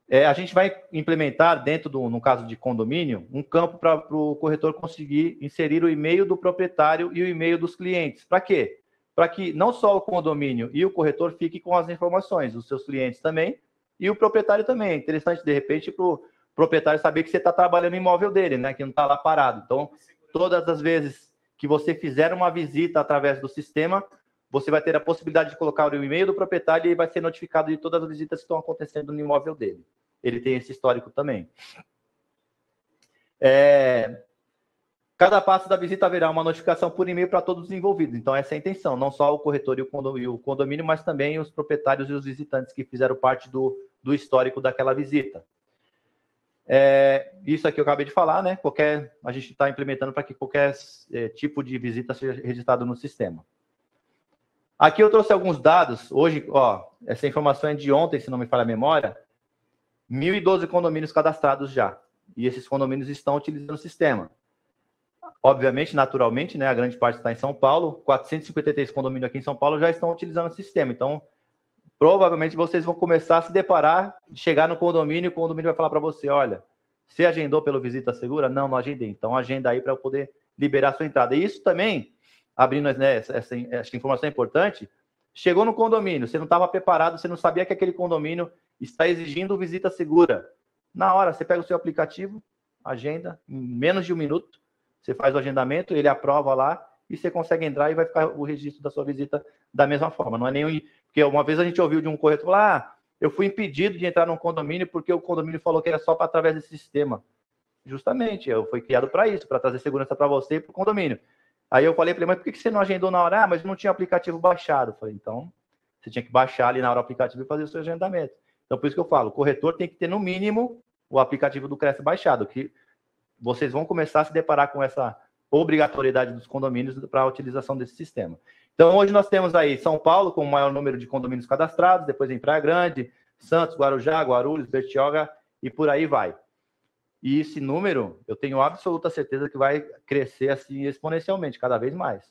É, a gente vai implementar dentro do, no caso de condomínio, um campo para o corretor conseguir inserir o e-mail do proprietário e o e-mail dos clientes. Para quê? para que não só o condomínio e o corretor fiquem com as informações, os seus clientes também e o proprietário também. É interessante, de repente, para o proprietário saber que você está trabalhando no imóvel dele, né? Que não está lá parado. Então, todas as vezes que você fizer uma visita através do sistema, você vai ter a possibilidade de colocar o e-mail do proprietário e vai ser notificado de todas as visitas que estão acontecendo no imóvel dele. Ele tem esse histórico também. É, Cada passo da visita haverá uma notificação por e-mail para todos os envolvidos. Então, essa é a intenção, não só o corretor e o condomínio, mas também os proprietários e os visitantes que fizeram parte do, do histórico daquela visita. É, isso aqui eu acabei de falar, né? Qualquer, a gente está implementando para que qualquer é, tipo de visita seja registrado no sistema. Aqui eu trouxe alguns dados. Hoje, ó, essa informação é de ontem, se não me falha a memória. 1.012 condomínios cadastrados já. E esses condomínios estão utilizando o sistema. Obviamente, naturalmente, né, a grande parte está em São Paulo, 453 condomínios aqui em São Paulo já estão utilizando o sistema. Então, provavelmente vocês vão começar a se deparar, chegar no condomínio, o condomínio vai falar para você, olha, você agendou pelo Visita Segura? Não, não agendei. Então, agenda aí para eu poder liberar a sua entrada. E isso também, abrindo né, essa, essa, informação é importante, chegou no condomínio, você não estava preparado, você não sabia que aquele condomínio está exigindo visita segura. Na hora, você pega o seu aplicativo, agenda, em menos de um minuto, você faz o agendamento, ele aprova lá e você consegue entrar e vai ficar o registro da sua visita da mesma forma. Não é nenhum. Porque uma vez a gente ouviu de um corretor falar: ah, eu fui impedido de entrar num condomínio porque o condomínio falou que era só para através desse sistema. Justamente, eu fui criado para isso, para trazer segurança para você e para o condomínio. Aí eu falei para ele, mas por que você não agendou na hora? Ah, mas não tinha aplicativo baixado. Eu falei, então, você tinha que baixar ali na hora o aplicativo e fazer o seu agendamento. Então, por isso que eu falo, o corretor tem que ter, no mínimo, o aplicativo do Cresce baixado, que vocês vão começar a se deparar com essa obrigatoriedade dos condomínios para a utilização desse sistema. Então, hoje nós temos aí São Paulo com o maior número de condomínios cadastrados, depois em Praia Grande, Santos, Guarujá, Guarulhos, Bertioga e por aí vai. E esse número, eu tenho absoluta certeza que vai crescer assim exponencialmente, cada vez mais.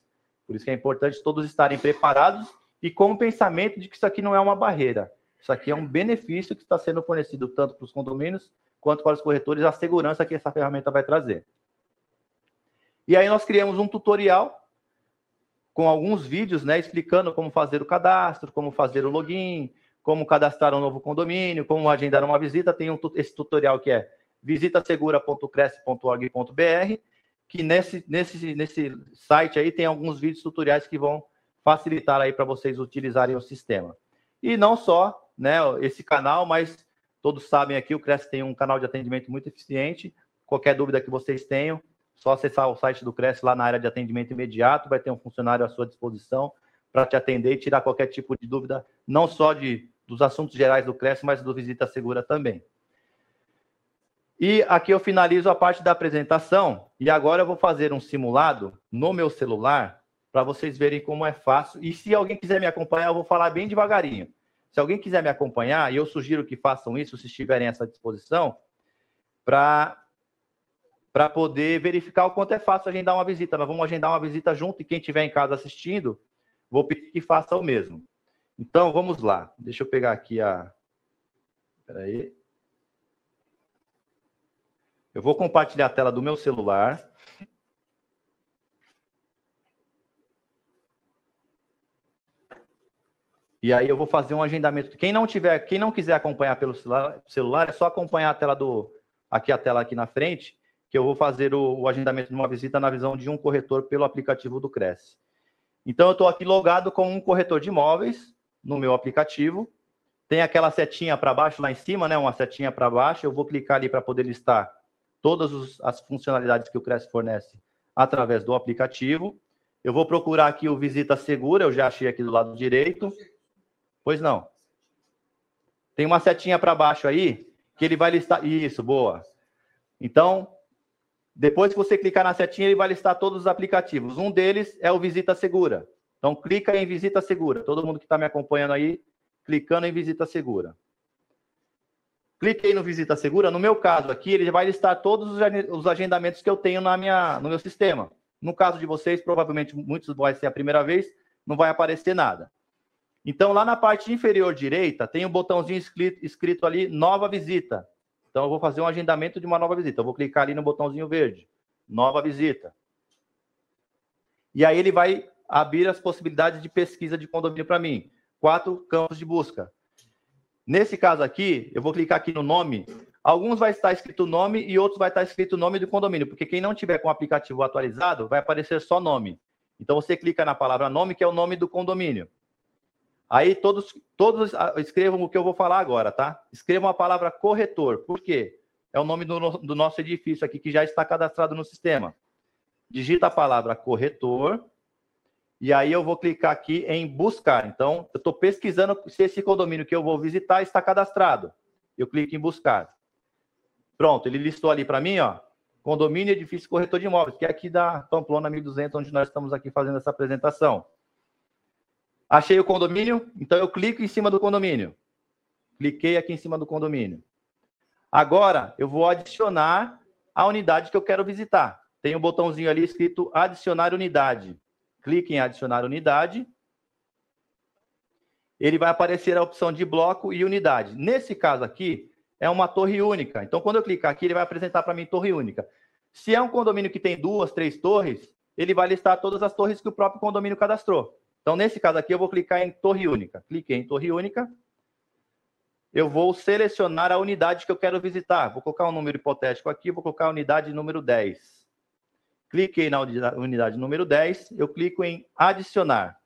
Por isso que é importante todos estarem preparados e com o pensamento de que isso aqui não é uma barreira. Isso aqui é um benefício que está sendo fornecido tanto para os condomínios quanto para os corretores, a segurança que essa ferramenta vai trazer. E aí nós criamos um tutorial com alguns vídeos, né, explicando como fazer o cadastro, como fazer o login, como cadastrar um novo condomínio, como agendar uma visita. Tem um, esse tutorial que é visitasegura.cresce.org.br, que nesse, nesse, nesse site aí tem alguns vídeos tutoriais que vão facilitar aí para vocês utilizarem o sistema. E não só né, esse canal, mas todos sabem aqui, o Cresce tem um canal de atendimento muito eficiente. Qualquer dúvida que vocês tenham, só acessar o site do Cresce lá na área de atendimento imediato, vai ter um funcionário à sua disposição para te atender e tirar qualquer tipo de dúvida, não só de, dos assuntos gerais do Cresce, mas do Visita Segura também. E aqui eu finalizo a parte da apresentação e agora eu vou fazer um simulado no meu celular para vocês verem como é fácil. E se alguém quiser me acompanhar, eu vou falar bem devagarinho. Se alguém quiser me acompanhar, e eu sugiro que façam isso, se estiverem a essa disposição, para para poder verificar o quanto é fácil agendar uma visita. Nós vamos agendar uma visita junto e quem estiver em casa assistindo, vou pedir que faça o mesmo. Então, vamos lá. Deixa eu pegar aqui a. Espera aí. Eu vou compartilhar a tela do meu celular. E aí eu vou fazer um agendamento. Quem não tiver, quem não quiser acompanhar pelo celular, é só acompanhar a tela do aqui a tela aqui na frente, que eu vou fazer o, o agendamento de uma visita na visão de um corretor pelo aplicativo do Cresce. Então eu estou aqui logado com um corretor de imóveis no meu aplicativo. Tem aquela setinha para baixo lá em cima, né? Uma setinha para baixo. Eu vou clicar ali para poder listar todas os, as funcionalidades que o Cresce fornece através do aplicativo. Eu vou procurar aqui o Visita Segura, eu já achei aqui do lado direito. Pois não. Tem uma setinha para baixo aí que ele vai listar. Isso, boa. Então, depois que você clicar na setinha, ele vai listar todos os aplicativos. Um deles é o Visita Segura. Então, clica em Visita Segura. Todo mundo que está me acompanhando aí, clicando em Visita Segura. Cliquei no Visita Segura. No meu caso aqui, ele vai listar todos os agendamentos que eu tenho na minha, no meu sistema. No caso de vocês, provavelmente muitos vai ser a primeira vez, não vai aparecer nada. Então, lá na parte inferior direita, tem um botãozinho escrito, escrito ali, nova visita. Então, eu vou fazer um agendamento de uma nova visita. Eu vou clicar ali no botãozinho verde, nova visita. E aí ele vai abrir as possibilidades de pesquisa de condomínio para mim. Quatro campos de busca. Nesse caso aqui, eu vou clicar aqui no nome. Alguns vai estar escrito nome e outros vai estar escrito nome do condomínio, porque quem não tiver com o aplicativo atualizado, vai aparecer só nome. Então você clica na palavra nome, que é o nome do condomínio. Aí todos, todos ah, escrevam o que eu vou falar agora, tá? Escrevam a palavra corretor. Por quê? É o nome do, do nosso edifício aqui que já está cadastrado no sistema. Digita a palavra corretor. E aí eu vou clicar aqui em buscar. Então, eu estou pesquisando se esse condomínio que eu vou visitar está cadastrado. Eu clico em buscar. Pronto, ele listou ali para mim, ó. Condomínio Edifício Corretor de Imóveis, que é aqui da Pamplona 1200, onde nós estamos aqui fazendo essa apresentação. Achei o condomínio, então eu clico em cima do condomínio. Cliquei aqui em cima do condomínio. Agora eu vou adicionar a unidade que eu quero visitar. Tem um botãozinho ali escrito adicionar unidade. Clique em adicionar unidade. Ele vai aparecer a opção de bloco e unidade. Nesse caso aqui, é uma torre única. Então, quando eu clicar aqui, ele vai apresentar para mim torre única. Se é um condomínio que tem duas, três torres, ele vai listar todas as torres que o próprio condomínio cadastrou. Então, nesse caso aqui, eu vou clicar em torre única. Cliquei em torre única. Eu vou selecionar a unidade que eu quero visitar. Vou colocar um número hipotético aqui, vou colocar a unidade número 10. Cliquei na unidade número 10, eu clico em adicionar.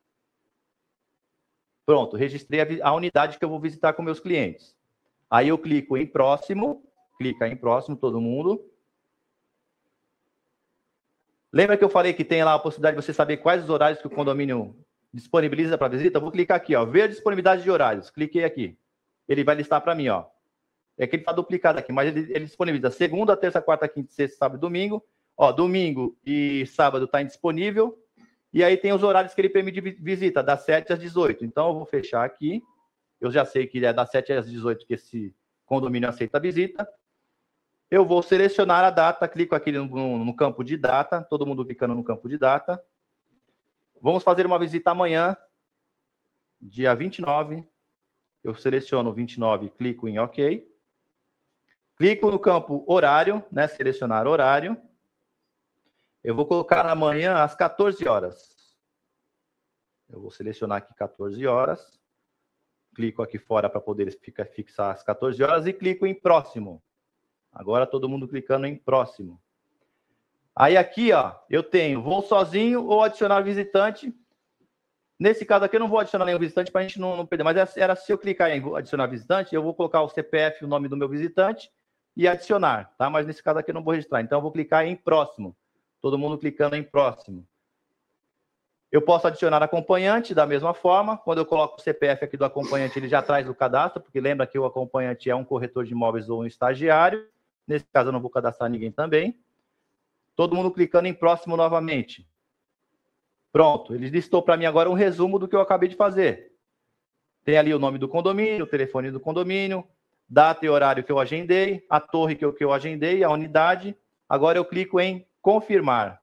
Pronto, registrei a, unidade que eu vou visitar com meus clientes. Aí eu clico em próximo, clica em próximo todo mundo. Lembra que eu falei que tem lá a possibilidade de você saber quais os horários que o condomínio disponibiliza para visita? Eu vou clicar aqui, ó, ver a disponibilidade de horários. Cliquei aqui. Ele vai listar para mim, ó. É que ele está duplicado aqui, mas ele, ele disponibiliza segunda, terça, quarta, quinta, sexta, sábado e domingo. Ó, domingo e sábado está indisponível. E aí tem os horários que ele permite visita, das 7 às 18. Então eu vou fechar aqui. Eu já sei que é das 7 às 18 que esse condomínio aceita a visita. Eu vou selecionar a data, clico aqui no, no, campo de data, todo mundo clicando no campo de data. Vamos fazer uma visita amanhã, dia 29. Eu seleciono 29, clico em OK. Clico no campo horário, né? Selecionar horário. Eu vou colocar amanhã às 14 horas. Eu vou selecionar aqui 14 horas. Clico aqui fora para poder fixar as 14 horas e clico em próximo. Agora todo mundo clicando em próximo. Aí aqui, ó, eu tenho vou sozinho ou adicionar visitante. Nesse caso aqui eu não vou adicionar nenhum visitante para a gente não, não, perder, mas era se eu clicar em adicionar visitante, eu vou colocar o CPF, o nome do meu visitante e adicionar, tá? Mas nesse caso aqui eu não vou registrar. Então eu vou clicar em próximo todo mundo clicando em próximo. Eu posso adicionar acompanhante da mesma forma. Quando eu coloco o CPF aqui do acompanhante, ele já traz o cadastro, porque lembra que o acompanhante é um corretor de imóveis ou um estagiário. Nesse caso, eu não vou cadastrar ninguém também. Todo mundo clicando em próximo novamente. Pronto, ele listou para mim agora um resumo do que eu acabei de fazer. Tem ali o nome do condomínio, o telefone do condomínio, data e horário que eu agendei, a torre que eu, que eu agendei, a unidade. Agora eu clico em confirmar.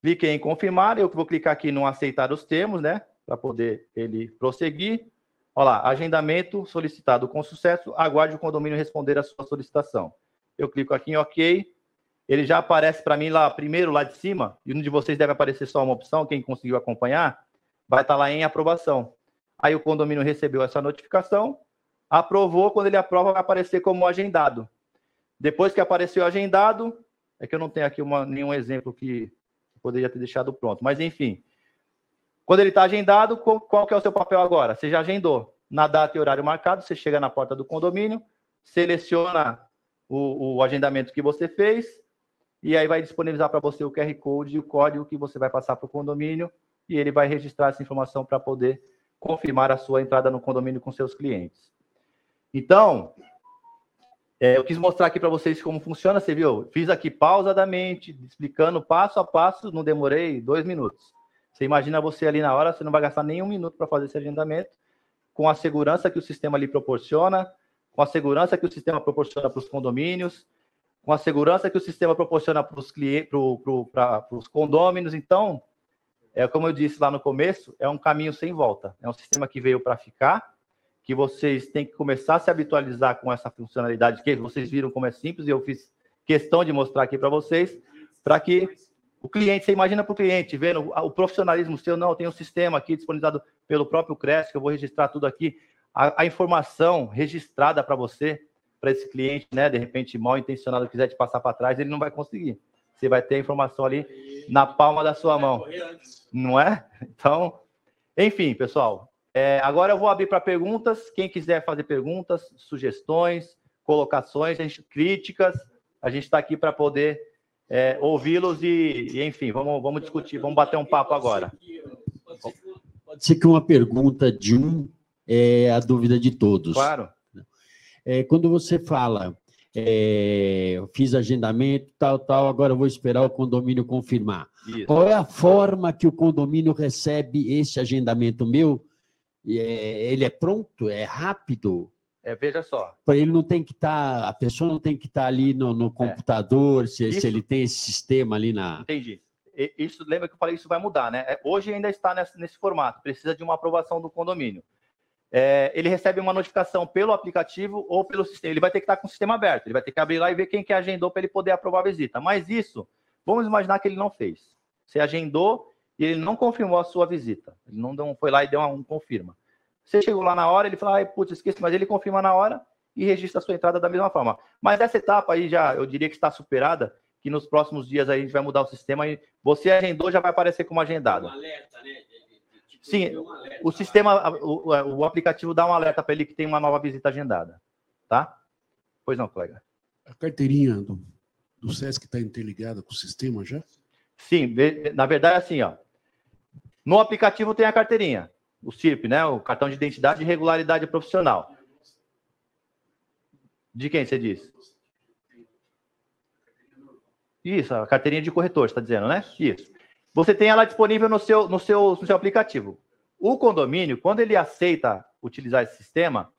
Cliquei em confirmar, eu vou clicar aqui no aceitar os termos, né? Para poder ele prosseguir. Olha lá, agendamento solicitado com sucesso, aguarde o condomínio responder a sua solicitação. Eu clico aqui em OK, ele já aparece para mim lá, primeiro lá de cima, e um de vocês deve aparecer só uma opção, quem conseguiu acompanhar, vai estar tá lá em aprovação. Aí o condomínio recebeu essa notificação, aprovou, quando ele aprova vai aparecer como agendado. Depois que apareceu agendado, é que eu não tenho aqui uma, nenhum exemplo que poderia ter deixado pronto. Mas, enfim. Quando ele está agendado, qual, qual que é o seu papel agora? Você já agendou. Na data e horário marcado, você chega na porta do condomínio, seleciona o, o agendamento que você fez, e aí vai disponibilizar para você o QR Code e o código que você vai passar para o condomínio, e ele vai registrar essa informação para poder confirmar a sua entrada no condomínio com seus clientes. Então, é, eu quis mostrar aqui para vocês como funciona, você viu? Fiz aqui pausadamente, explicando passo a passo, não demorei dois minutos. Você imagina você ali na hora, você não vai gastar nenhum minuto para fazer esse agendamento, com a segurança que o sistema lhe proporciona, com a segurança que o sistema proporciona para os condomínios, com a segurança que o sistema proporciona para os clientes, para os condôminos. Então, é como eu disse lá no começo, é um caminho sem volta. É um sistema que veio para ficar que vocês têm que começar a se habitualizar com essa funcionalidade, que vocês viram como é simples, e eu fiz questão de mostrar aqui para vocês, para que o cliente, você imagina para o cliente, vendo o profissionalismo seu, não, tem um sistema aqui disponibilizado pelo próprio Cresce, que eu vou registrar tudo aqui, a, a informação registrada para você, para esse cliente, né, de repente mal intencionado quiser te passar para trás, ele não vai conseguir. Você vai ter a informação ali na palma da sua mão. Não é? Então, enfim, pessoal, é, agora eu vou abrir para perguntas. Quem quiser fazer perguntas, sugestões, colocações, a gente, críticas, a gente está aqui para poder é, ouvi-los e, e, enfim, vamos, vamos discutir, vamos bater um papo agora. Pode ser que uma pergunta de um é a dúvida de todos. Claro. É, quando você fala, é, eu fiz agendamento, tal, tal, agora vou esperar o condomínio confirmar. Isso. Qual é a forma que o condomínio recebe esse agendamento meu? é, ele é pronto, é rápido. É, veja só. Ele não tem que estar, tá, a pessoa não tem que estar tá ali no, no é. computador, é. se, se, ele tem esse sistema ali na. Entendi. Isso, lembra que eu falei isso vai mudar, né? É, hoje ainda está nesse, nesse formato, precisa de uma aprovação do condomínio. É, ele recebe uma notificação pelo aplicativo ou pelo sistema. Ele vai ter que estar com o sistema aberto, ele vai ter que abrir lá e ver quem que agendou para ele poder aprovar a visita. Mas isso, vamos imaginar que ele não fez. Você agendou e ele não confirmou a sua visita. Ele não foi lá e deu um confirma. Você chegou lá na hora, ele fala, ai, putz, esqueci, mas ele confirma na hora e registra a sua entrada da mesma forma. Mas essa etapa aí já, eu diria que está superada, que nos próximos dias aí a gente vai mudar o sistema e você agendou, já vai aparecer como agendado. Um alerta, né? Sim, O lá. sistema, o, o- aplicativo dá um alerta para ele que tem uma nova visita agendada, tá? Pois não, colega. A carteirinha do, do SESC está interligada com o sistema já? Sim, na verdade, assim, ó. No aplicativo tem a carteirinha, o CIRP, né? O cartão de identidade e regularidade profissional. De quem você diz? Isso, a carteirinha de corretor, está dizendo, né? Isso. Você tem ela disponível no seu, no seu, no seu aplicativo. O condomínio, quando ele aceita utilizar esse sistema,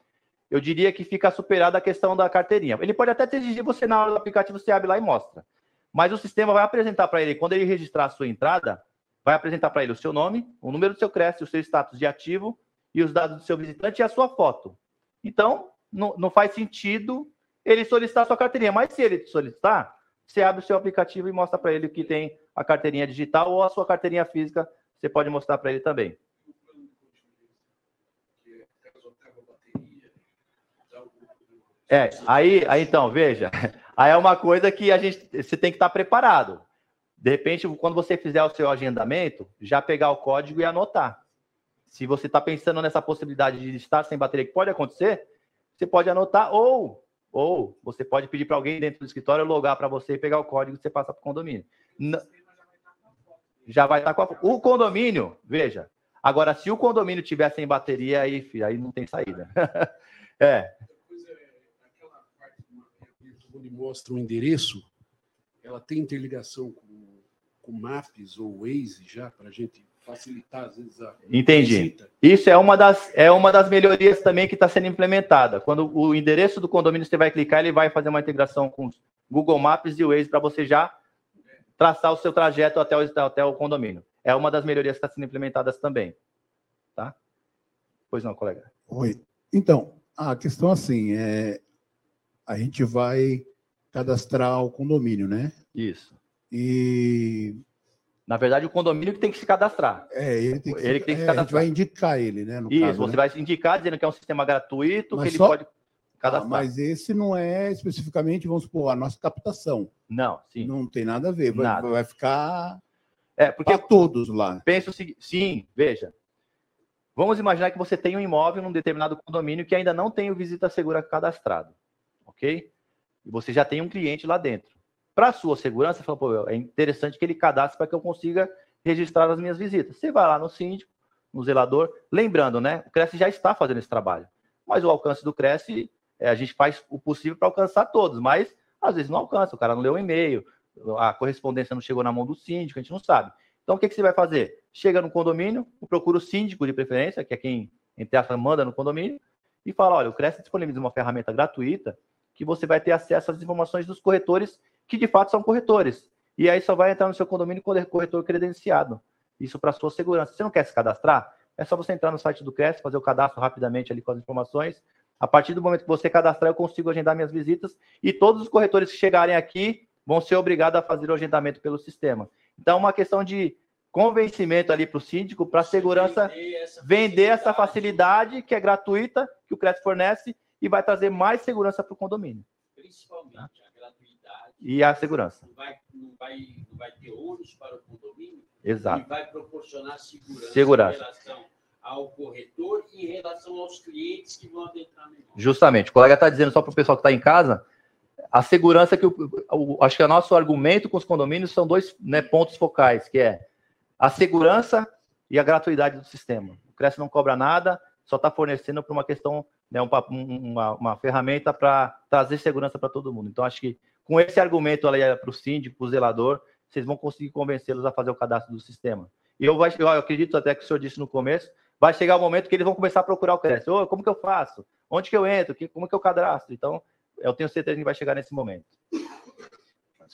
eu diria que fica superada a questão da carteirinha. Ele pode até exigir você na hora do aplicativo, você abre lá e mostra. Mas o sistema vai apresentar para ele, quando ele registrar a sua entrada, vai apresentar para ele o seu nome, o número do seu CREST, o seu status de ativo e os dados do seu visitante e a sua foto. Então, não, não faz sentido ele solicitar a sua carteirinha. Mas se ele solicitar, você abre o seu aplicativo e mostra para ele que tem a carteirinha digital ou a sua carteirinha física, você pode mostrar para ele também. É, aí, aí então, veja, aí é uma coisa que a gente, você tem que estar preparado. De repente, quando você fizer o seu agendamento, já pegar o código e anotar. Se você está pensando nessa possibilidade de estar sem bateria, que pode acontecer, você pode anotar ou, ou você pode pedir para alguém dentro do escritório logar para você e pegar o código e você passa para o condomínio. N- Já vai estar com a... O condomínio, veja, agora se o condomínio tiver sem bateria, aí, filho, aí não tem saída. é, onde mostra o endereço, ela tem interligação com, com Maps ou Waze já, para a gente facilitar, às vezes, a Entendi. visita? Isso é uma das, é uma das melhorias também que está sendo implementada. Quando o endereço do condomínio você vai clicar, ele vai fazer uma integração com os Google Maps e o Waze para você já traçar o seu trajeto até o, até o condomínio. É uma das melhorias que está sendo implementadas também. Tá? Pois não, colega. Oi. Então, a questão assim é a gente vai cadastrar o condomínio, né? Isso. E Na verdade, o condomínio que tem que se cadastrar. é, ele tem que, Ele tem que é, se a gente cadastrar. vai indicar ele, né? No Isso, caso, você né? vai indicar dizendo que é um sistema gratuito, Mas que ele só- pode Ah, cadastrar. mas esse não é especificamente, vamos supor, a nossa captação. Não, sim. Não tem nada a ver. Vai, Nada. vai ficar É, porque para todos lá. pensa o seguinte, sim, veja. Vamos imaginar que você tem um imóvel num determinado condomínio que ainda não tem o Visita Segura cadastrado, ok? E você já tem um cliente lá dentro. Para sua segurança, você fala, pô, é interessante que ele cadastre para que eu consiga registrar as minhas visitas. Você vai lá no síndico, no zelador, lembrando, né? O Cresce já está fazendo esse trabalho, mas o alcance do Cresce, é, a gente faz o possível para alcançar todos, mas às vezes não alcança, o cara não leu o e-mail, a correspondência não chegou na mão do síndico, a gente não sabe. Então, o que, que você vai fazer? Chega no condomínio, procura o síndico de preferência, que é quem, entre aspas, manda no condomínio, e fala: olha, o Cresce disponibiliza uma ferramenta gratuita que você vai ter acesso às informações dos corretores, que de fato são corretores. E aí só vai entrar no seu condomínio é corretor credenciado. Isso para sua segurança. Você não quer se cadastrar? É só você entrar no site do Cresce, fazer o cadastro rapidamente ali com as informações. A partir do momento que você cadastrar, eu consigo agendar minhas visitas e todos os corretores que chegarem aqui vão ser obrigados a fazer o agendamento pelo sistema. Então, é uma questão de convencimento ali para o síndico, para a segurança Vender essa vender essa facilidade que é gratuita, que o Cresce fornece, e vai trazer mais segurança para o condomínio. Principalmente a gratuidade. E a segurança. Não vai, não vai, não vai ter ônus para o condomínio Exato. e vai proporcionar segurança, Segurança. em relação ao corretor e em relação aos clientes que vão adentrar no. Justamente. O colega está dizendo só para o pessoal que está em casa, a segurança que o, o- acho que o nosso argumento com os condomínios são dois né, pontos focais, que é a segurança e a gratuidade do sistema. O Cresce não cobra nada, só está fornecendo para uma questão, né, um um- uma, uma ferramenta para trazer segurança para todo mundo. Então, acho que com esse argumento ali para o síndico, para o zelador, vocês vão conseguir convencê-los a fazer o cadastro do sistema. E eu, vai- eu acredito até que o senhor disse no começo, vai chegar o momento que eles vão começar a procurar o Cresce. Ô, como que eu faço? Onde que eu entro? Como que eu cadastro? Então, eu tenho certeza que vai chegar nesse momento.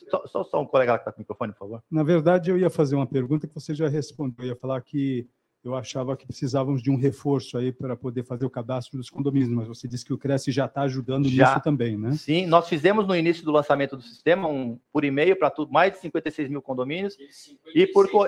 Só, só, só um colega que está com o microfone, por favor. Na verdade, eu ia fazer uma pergunta que você já respondeu. Eu ia falar que eu achava que precisávamos de um reforço aí para poder fazer o cadastro dos condomínios, mas você disse que o Cresce já está ajudando Já. nisso também, né? Sim, nós fizemos no início do lançamento do sistema, um, por e-mail para tudo, mais de 56 mil condomínios, E por co-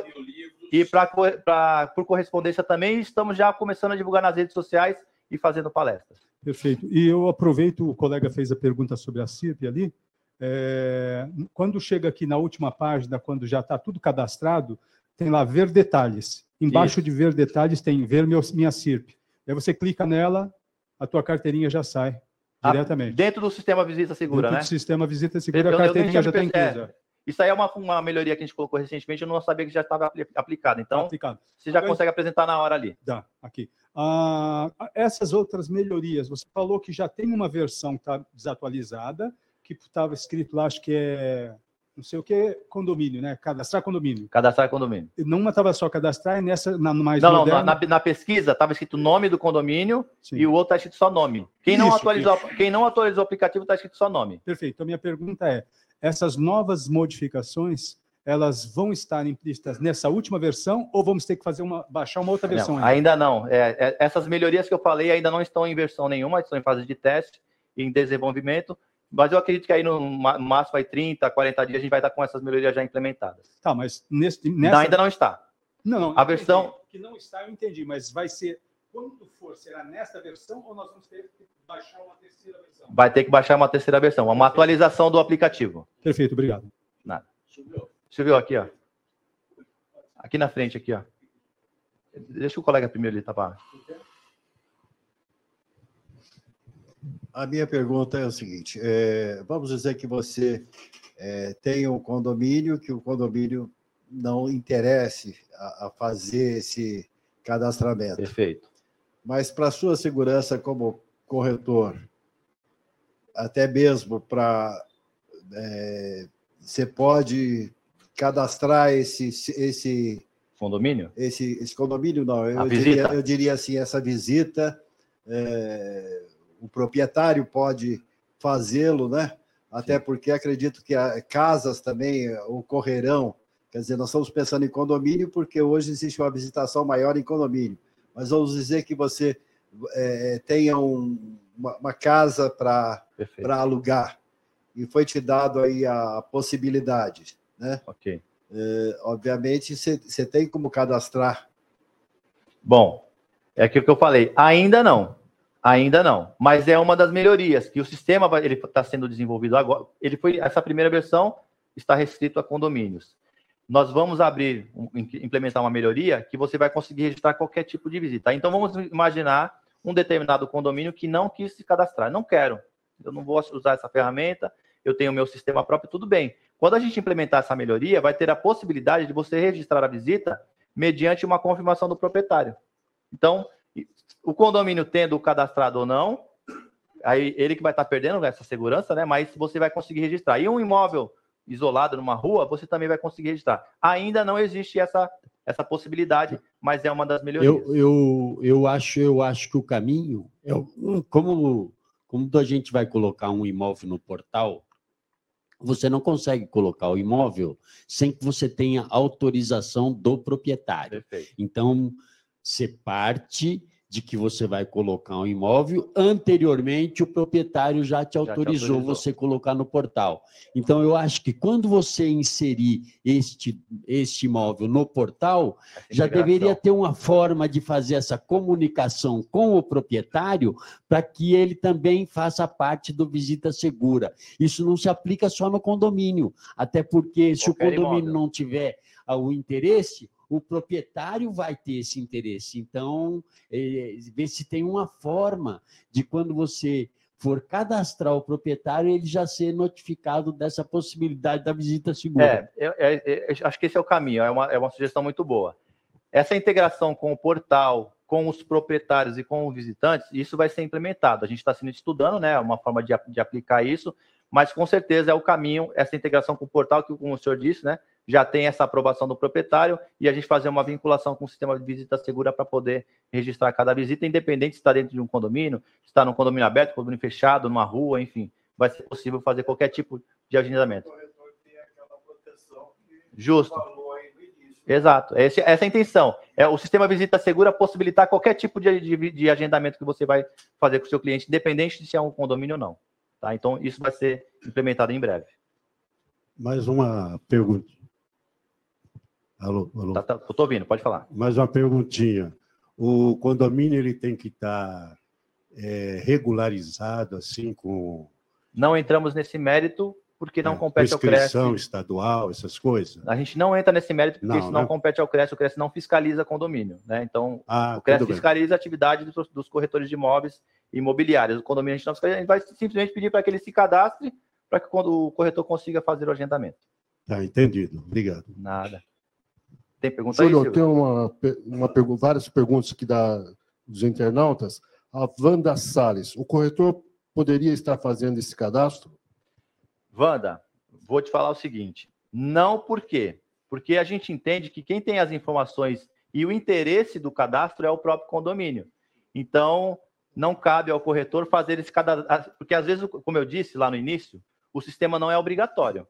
e pra, por correspondência também, estamos já começando a divulgar nas redes sociais e fazendo palestras. Perfeito. E eu aproveito, o colega fez a pergunta sobre a CIRP ali. É, quando chega aqui na última página, quando já está tudo cadastrado, tem lá ver detalhes. Embaixo Isso. de ver detalhes tem ver meu, minha CIRP. Aí você clica nela, a tua carteirinha já sai Ah, diretamente. Dentro do sistema Visita Segura, Dentro né? do sistema Visita Segura, Eu- a eu nem carteirinha já está perce- é, inclusa. Isso aí é uma, uma melhoria que a gente colocou recentemente, eu não sabia que já estava apli- aplicado. Então, aplicado. você já Mas- consegue apresentar na hora ali. Dá, aqui. Ah, essas outras melhorias, você falou que já tem uma versão que está desatualizada, que estava escrito lá, acho que é, não sei o que, condomínio, né? Cadastrar condomínio. Cadastrar condomínio. Numa estava só cadastrar, e nessa, na mais Não, não, moderna... na, na pesquisa estava escrito o nome do condomínio e o outro está escrito só nome. Quem não, Isso, atualizou, quem não atualizou o aplicativo está escrito só nome. Perfeito. Então, minha pergunta é, essas novas modificações, elas vão estar implícitas nessa última versão ou vamos ter que fazer uma, baixar uma outra versão Não, ainda não. É, é, essas melhorias que eu falei ainda não estão em versão nenhuma, estão em fase de teste e em desenvolvimento. Mas eu acredito que aí no máximo aí 30, 40 dias a gente vai estar com essas melhorias já implementadas. Tá, mas nesse, Não, nessa... ainda não está. Não, não. A entendi. versão- Que não está, eu entendi, mas vai ser... Quando for, será nesta versão ou nós vamos ter que baixar uma terceira versão? Vai ter que baixar uma terceira versão, uma atualização do aplicativo. Perfeito, obrigado. Nada. Silvio, aqui, ó. Aqui na frente, aqui, ó. Deixa o colega primeiro ali, tá? pá? A minha pergunta é o seguinte: é, vamos dizer que você é, tem um condomínio, que o condomínio não interesse a, a fazer esse cadastramento. Perfeito. Mas para sua segurança como corretor, até mesmo para é, você pode cadastrar esse esse Condomínio? esse, esse condomínio não eu, diria, eu diria assim essa visita é, o proprietário pode fazê-lo né até porque acredito que casas também ocorrerão quer dizer nós estamos pensando em condomínio porque hoje existe uma visitação maior em condomínio mas vamos dizer que você é, tenha um, uma, uma casa para alugar e foi te dado aí a possibilidade, né? Ok. É, obviamente você tem como cadastrar. Bom, é aquilo que eu falei. Ainda não. Ainda não. Mas é uma das melhorias que o sistema vai- ele está sendo desenvolvido agora. Ele foi essa primeira versão está restrito a condomínios. Nós vamos abrir, implementar uma melhoria que você vai conseguir registrar qualquer tipo de visita. Então vamos imaginar um determinado condomínio que não quis se cadastrar. Não quero. Eu não vou usar essa ferramenta. Eu tenho meu sistema próprio, tudo bem. Quando a gente implementar essa melhoria, vai ter a possibilidade de você registrar a visita mediante uma confirmação do proprietário. Então, o condomínio tendo cadastrado ou não, aí ele que vai estar perdendo essa segurança, né? Mas você vai conseguir registrar. E um imóvel isolado numa rua, você também vai conseguir registrar. Ainda não existe essa, essa possibilidade, mas é uma das melhorias. Eu, eu, eu, acho, eu acho que o caminho é o- como, como a gente vai colocar um imóvel no portal, você não consegue colocar o imóvel sem que você tenha autorização do proprietário. Perfeito. Então, você parte de que você vai colocar um imóvel, anteriormente o proprietário já te te autorizou autorizou. você colocar no portal. Então, eu acho que quando você inserir este, este imóvel no portal, já deveria ter uma forma de fazer essa comunicação com o proprietário para que ele também faça parte do Visita Segura. Isso não se aplica só no condomínio, até porque se Qualquer o condomínio imóvel. não tiver ah, o interesse, o proprietário vai ter esse interesse. Então, eh, ver se tem uma forma de quando você for cadastrar o proprietário, ele já ser notificado dessa possibilidade da visita segura. É, é- é- acho que esse é o caminho, é uma, é uma sugestão muito boa. Essa integração com o portal, com os proprietários e com os visitantes, isso vai ser implementado. A gente está sendo estudando, né, uma forma de, de aplicar isso, mas com certeza é o caminho, essa integração com o portal, que como o senhor disse, né, já tem essa aprovação do proprietário e a gente fazer uma vinculação com o sistema de visita segura para poder registrar cada visita, independente se está dentro de um condomínio, se está num condomínio aberto, condomínio fechado, numa rua, enfim, vai ser possível fazer qualquer tipo de agendamento. Justo. Exato. Esse- essa é a intenção. É o sistema visita segura possibilitar qualquer tipo de, de- de agendamento que você vai fazer com o seu cliente, independente de se é um condomínio ou não. Tá? Então, isso vai ser implementado em breve. Mais uma pergunta. Alô, alô. Tá, tá, tô ouvindo, pode falar. Mais uma perguntinha. O condomínio ele tem que estar é, regularizado assim com Não entramos nesse mérito porque não É, compete ao CRES. Estadual, essas coisas. A gente não entra nesse mérito porque Não, isso não né? compete ao CRES, o CRES não fiscaliza condomínio, né? Então, Ah, o CRES tudo bem. fiscaliza a atividade dos, dos corretores de imóveis imobiliários. O condomínio a gente não fiscaliza, a gente vai simplesmente pedir para que ele se cadastre para que quando o corretor consiga fazer o agendamento. Tá, entendido. Obrigado. Nada. Tem pergunta aí, Júlio, tem uma, uma várias perguntas aqui da, dos internautas. A Wanda Salles, o corretor poderia estar fazendo esse cadastro? Wanda, vou te falar o seguinte: não por quê? Porque a gente entende que quem tem as informações e o interesse do cadastro é o próprio condomínio. Então, não cabe ao corretor fazer esse cadastro. Porque, às vezes, como eu disse lá no início, o sistema não é obrigatório.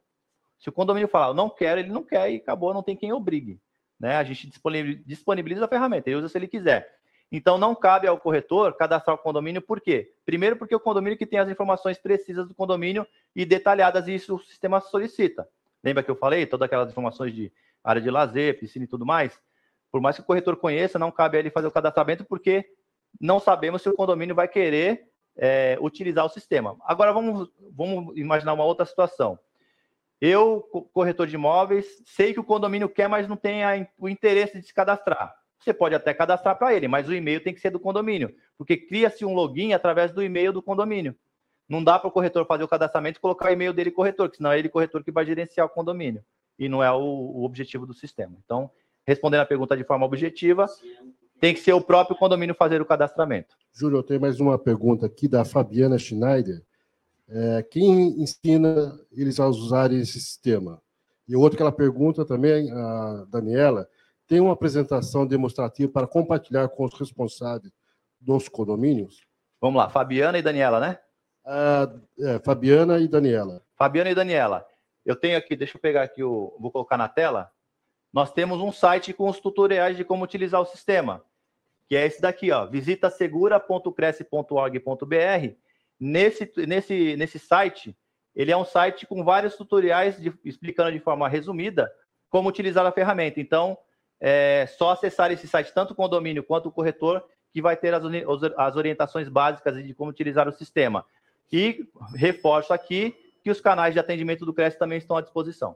Se o condomínio falar, eu não quero, ele não quer e acabou, não tem quem obrigue. Né? A gente disponibil- disponibiliza a ferramenta, ele usa se ele quiser. Então, não cabe ao corretor cadastrar o condomínio, por quê? Primeiro, porque o condomínio que tem as informações precisas do condomínio e detalhadas, e isso o sistema solicita. Lembra que eu falei? Todas aquelas informações de área de lazer, piscina e tudo mais? Por mais que o corretor conheça, não cabe a ele fazer o cadastramento, porque não sabemos se o condomínio vai querer é, utilizar o sistema. Agora, vamos, vamos imaginar uma outra situação. Eu, co- corretor de imóveis, sei que o condomínio quer, mas não tem a- o interesse de se cadastrar. Você pode até cadastrar para ele, mas o e-mail tem que ser do condomínio, porque cria-se um login através do e-mail do condomínio. Não dá para o corretor fazer o cadastramento e colocar o e-mail dele corretor, que senão é ele corretor que vai gerenciar o condomínio. E não é o, o objetivo do sistema. Então, respondendo a pergunta de forma objetiva, tem que ser o próprio condomínio fazer o cadastramento. Júlio, eu tenho mais uma pergunta aqui da Fabiana Schneider. É, quem ensina eles a usarem esse sistema? E outra que ela pergunta também, a Daniela, tem uma apresentação demonstrativa para compartilhar com os responsáveis dos condomínios? Vamos lá, Fabiana e Daniela, né? Ah, é, Fabiana e Daniela. Fabiana e Daniela, eu tenho aqui, deixa eu pegar aqui o, vou colocar na tela. Nós temos um site com os tutoriais de como utilizar o sistema, que é esse daqui, ó, visitasegura.cresce.org.br. Nesse, nesse, nesse site, ele é um site com vários tutoriais de- explicando de forma resumida como utilizar a ferramenta. Então, é só acessar esse site, tanto o condomínio quanto o corretor, que vai ter as, as orientações básicas de como utilizar o sistema. E reforço aqui que os canais de atendimento do CRES também estão à disposição.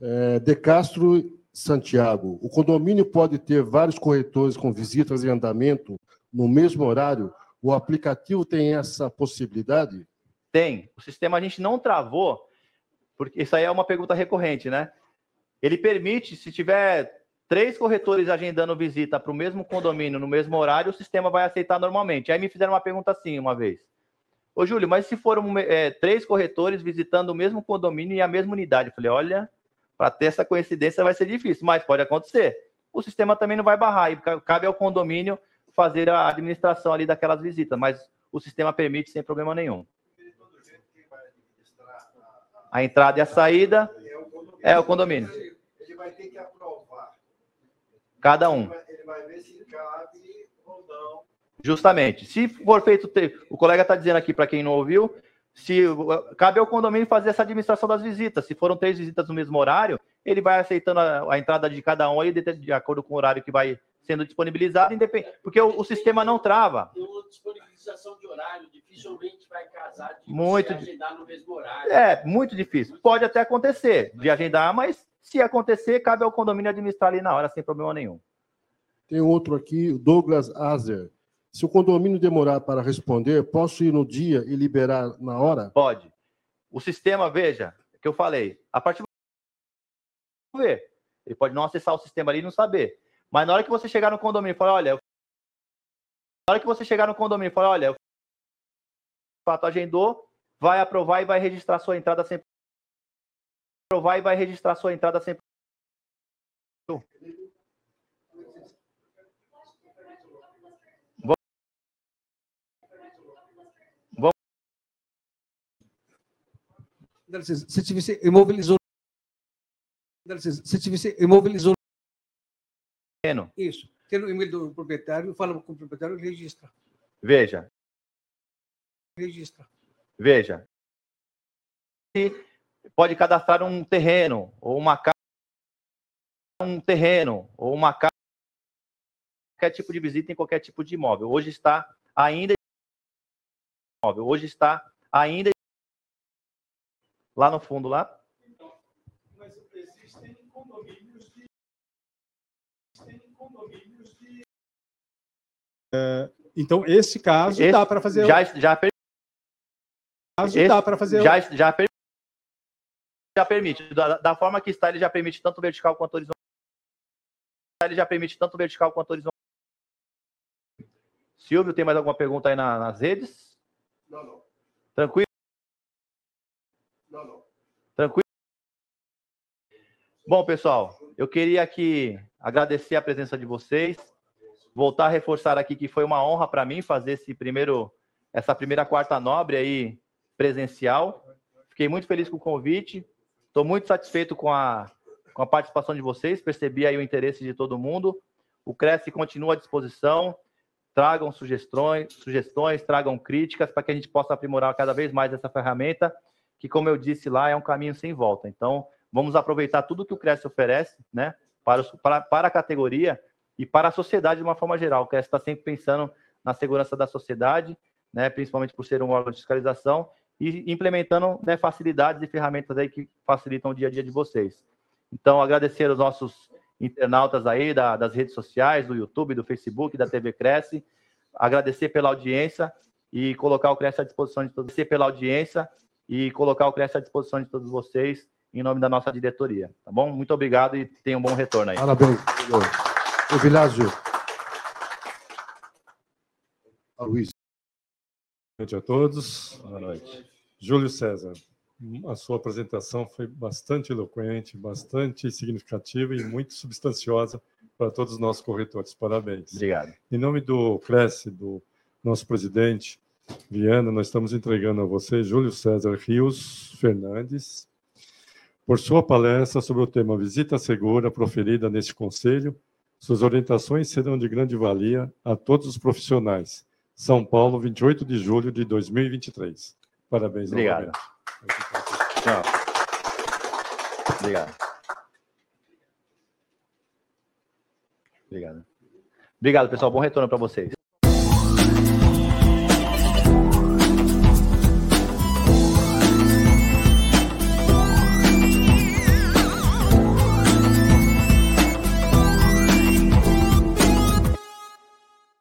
É, de Castro Santiago, o condomínio pode ter vários corretores com visitas em andamento no mesmo horário? O aplicativo tem essa possibilidade? Tem. O sistema a gente não travou, porque isso aí é uma pergunta recorrente, né? Ele permite, se tiver três corretores agendando visita para o mesmo condomínio no mesmo horário, o sistema vai aceitar normalmente. Aí me fizeram uma pergunta assim uma vez. Ô, Júlio, mas se foram é, três corretores visitando o mesmo condomínio e a mesma unidade? Eu falei, olha, para ter essa coincidência vai ser difícil, mas pode acontecer. O sistema também não vai barrar, e ca- cabe ao condomínio fazer a administração ali daquelas visitas, mas o sistema permite sem problema nenhum. A entrada e a saída é o condomínio. Ele vai ter que aprovar. Cada um. Ele vai ver se cabe ou não. Justamente. Se for feito, o colega está dizendo aqui para quem não ouviu, se cabe ao condomínio fazer essa administração das visitas. Se foram três visitas no mesmo horário, ele vai aceitando a, a entrada de cada um aí de, de acordo com o horário que vai sendo disponibilizado, independ... porque o, o sistema não trava. Tem uma disponibilização de horário, dificilmente vai casar de Muito agendar no mesmo horário. É, muito difícil. Pode até acontecer de agendar, mas se acontecer, cabe ao condomínio administrar ali na hora, sem problema nenhum. Tem outro aqui, Douglas Azer. Se o condomínio demorar para responder, posso ir no dia e liberar na hora? Pode. O sistema, veja, que eu falei, a partir do ver, ele pode não acessar o sistema ali e não saber. Mas na hora que você chegar no condomínio e falar, olha, na hora que você chegar no condomínio e falar, olha, de fato agendou, vai aprovar e vai registrar sua entrada sem aprovar e vai registrar sua entrada sem Se tivesse imobilizou. Tivesse imobilizou. terreno. Isso. Tem o e-mail do proprietário, fala com o proprietário e registra. Veja, Registra. veja. Pode cadastrar um terreno ou uma casa, um terreno ou uma casa, qualquer tipo de visita em qualquer tipo de imóvel. Hoje está ainda. Hoje está ainda lá no fundo lá. Mas existem condomínios de. Existem condomínios de. É, então, esse caso Esse dá para fazer. Já, já, per- caso esse dá para fazer. já, já, per- já permite. Da, da forma que está, ele já permite tanto vertical quanto horizontal. Ele já permite tanto vertical quanto horizontal. Silvio, tem mais alguma pergunta aí na- nas redes? Não, não. Tranquilo? Tranquilo? Bom, pessoal, eu queria aqui agradecer a presença de vocês, voltar a reforçar aqui que foi uma honra para mim fazer esse primeiro, essa primeira quarta nobre aí presencial. Fiquei muito feliz com o convite, estou muito satisfeito com a, com a participação de vocês, percebi aí o interesse de todo mundo. O Cresce continua à disposição, tragam sugestões, sugestões, tragam críticas para que a gente possa aprimorar cada vez mais essa ferramenta, que como eu disse lá, é um caminho sem volta. Então, vamos aproveitar tudo que o Cresce oferece, né, para, os- para, para a categoria e para a sociedade de uma forma geral. O Cresce está sempre pensando na segurança da sociedade, né, principalmente por ser um órgão de fiscalização, e implementando né, facilidades e ferramentas aí que facilitam o dia a dia de vocês. Então, agradecer aos nossos internautas aí da- das redes sociais, do YouTube, do Facebook, da TV Cresce, agradecer pela audiência e colocar o Cresce à disposição de todos, agradecer pela audiência e colocar o Cresce à disposição de todos vocês em nome da nossa diretoria, tá bom? Muito obrigado e tenham um bom retorno aí. Parabéns. Ô, Vilásio. A Luiz. Boa noite a todos. Boa noite. Júlio César, a sua apresentação foi bastante eloquente, bastante significativa e muito substanciosa para todos os nossos corretores. Parabéns. Obrigado. Em nome do Cresce, do nosso presidente Viana, nós estamos entregando a você, Júlio César Rios Fernandes, por sua palestra sobre o tema Visita Segura, proferida neste conselho. Suas orientações serão de grande valia a todos os profissionais. São Paulo, 28 de julho de 2023. Parabéns Obrigado. Tchau. Obrigado. Obrigado. Obrigado, pessoal. Bom retorno para vocês.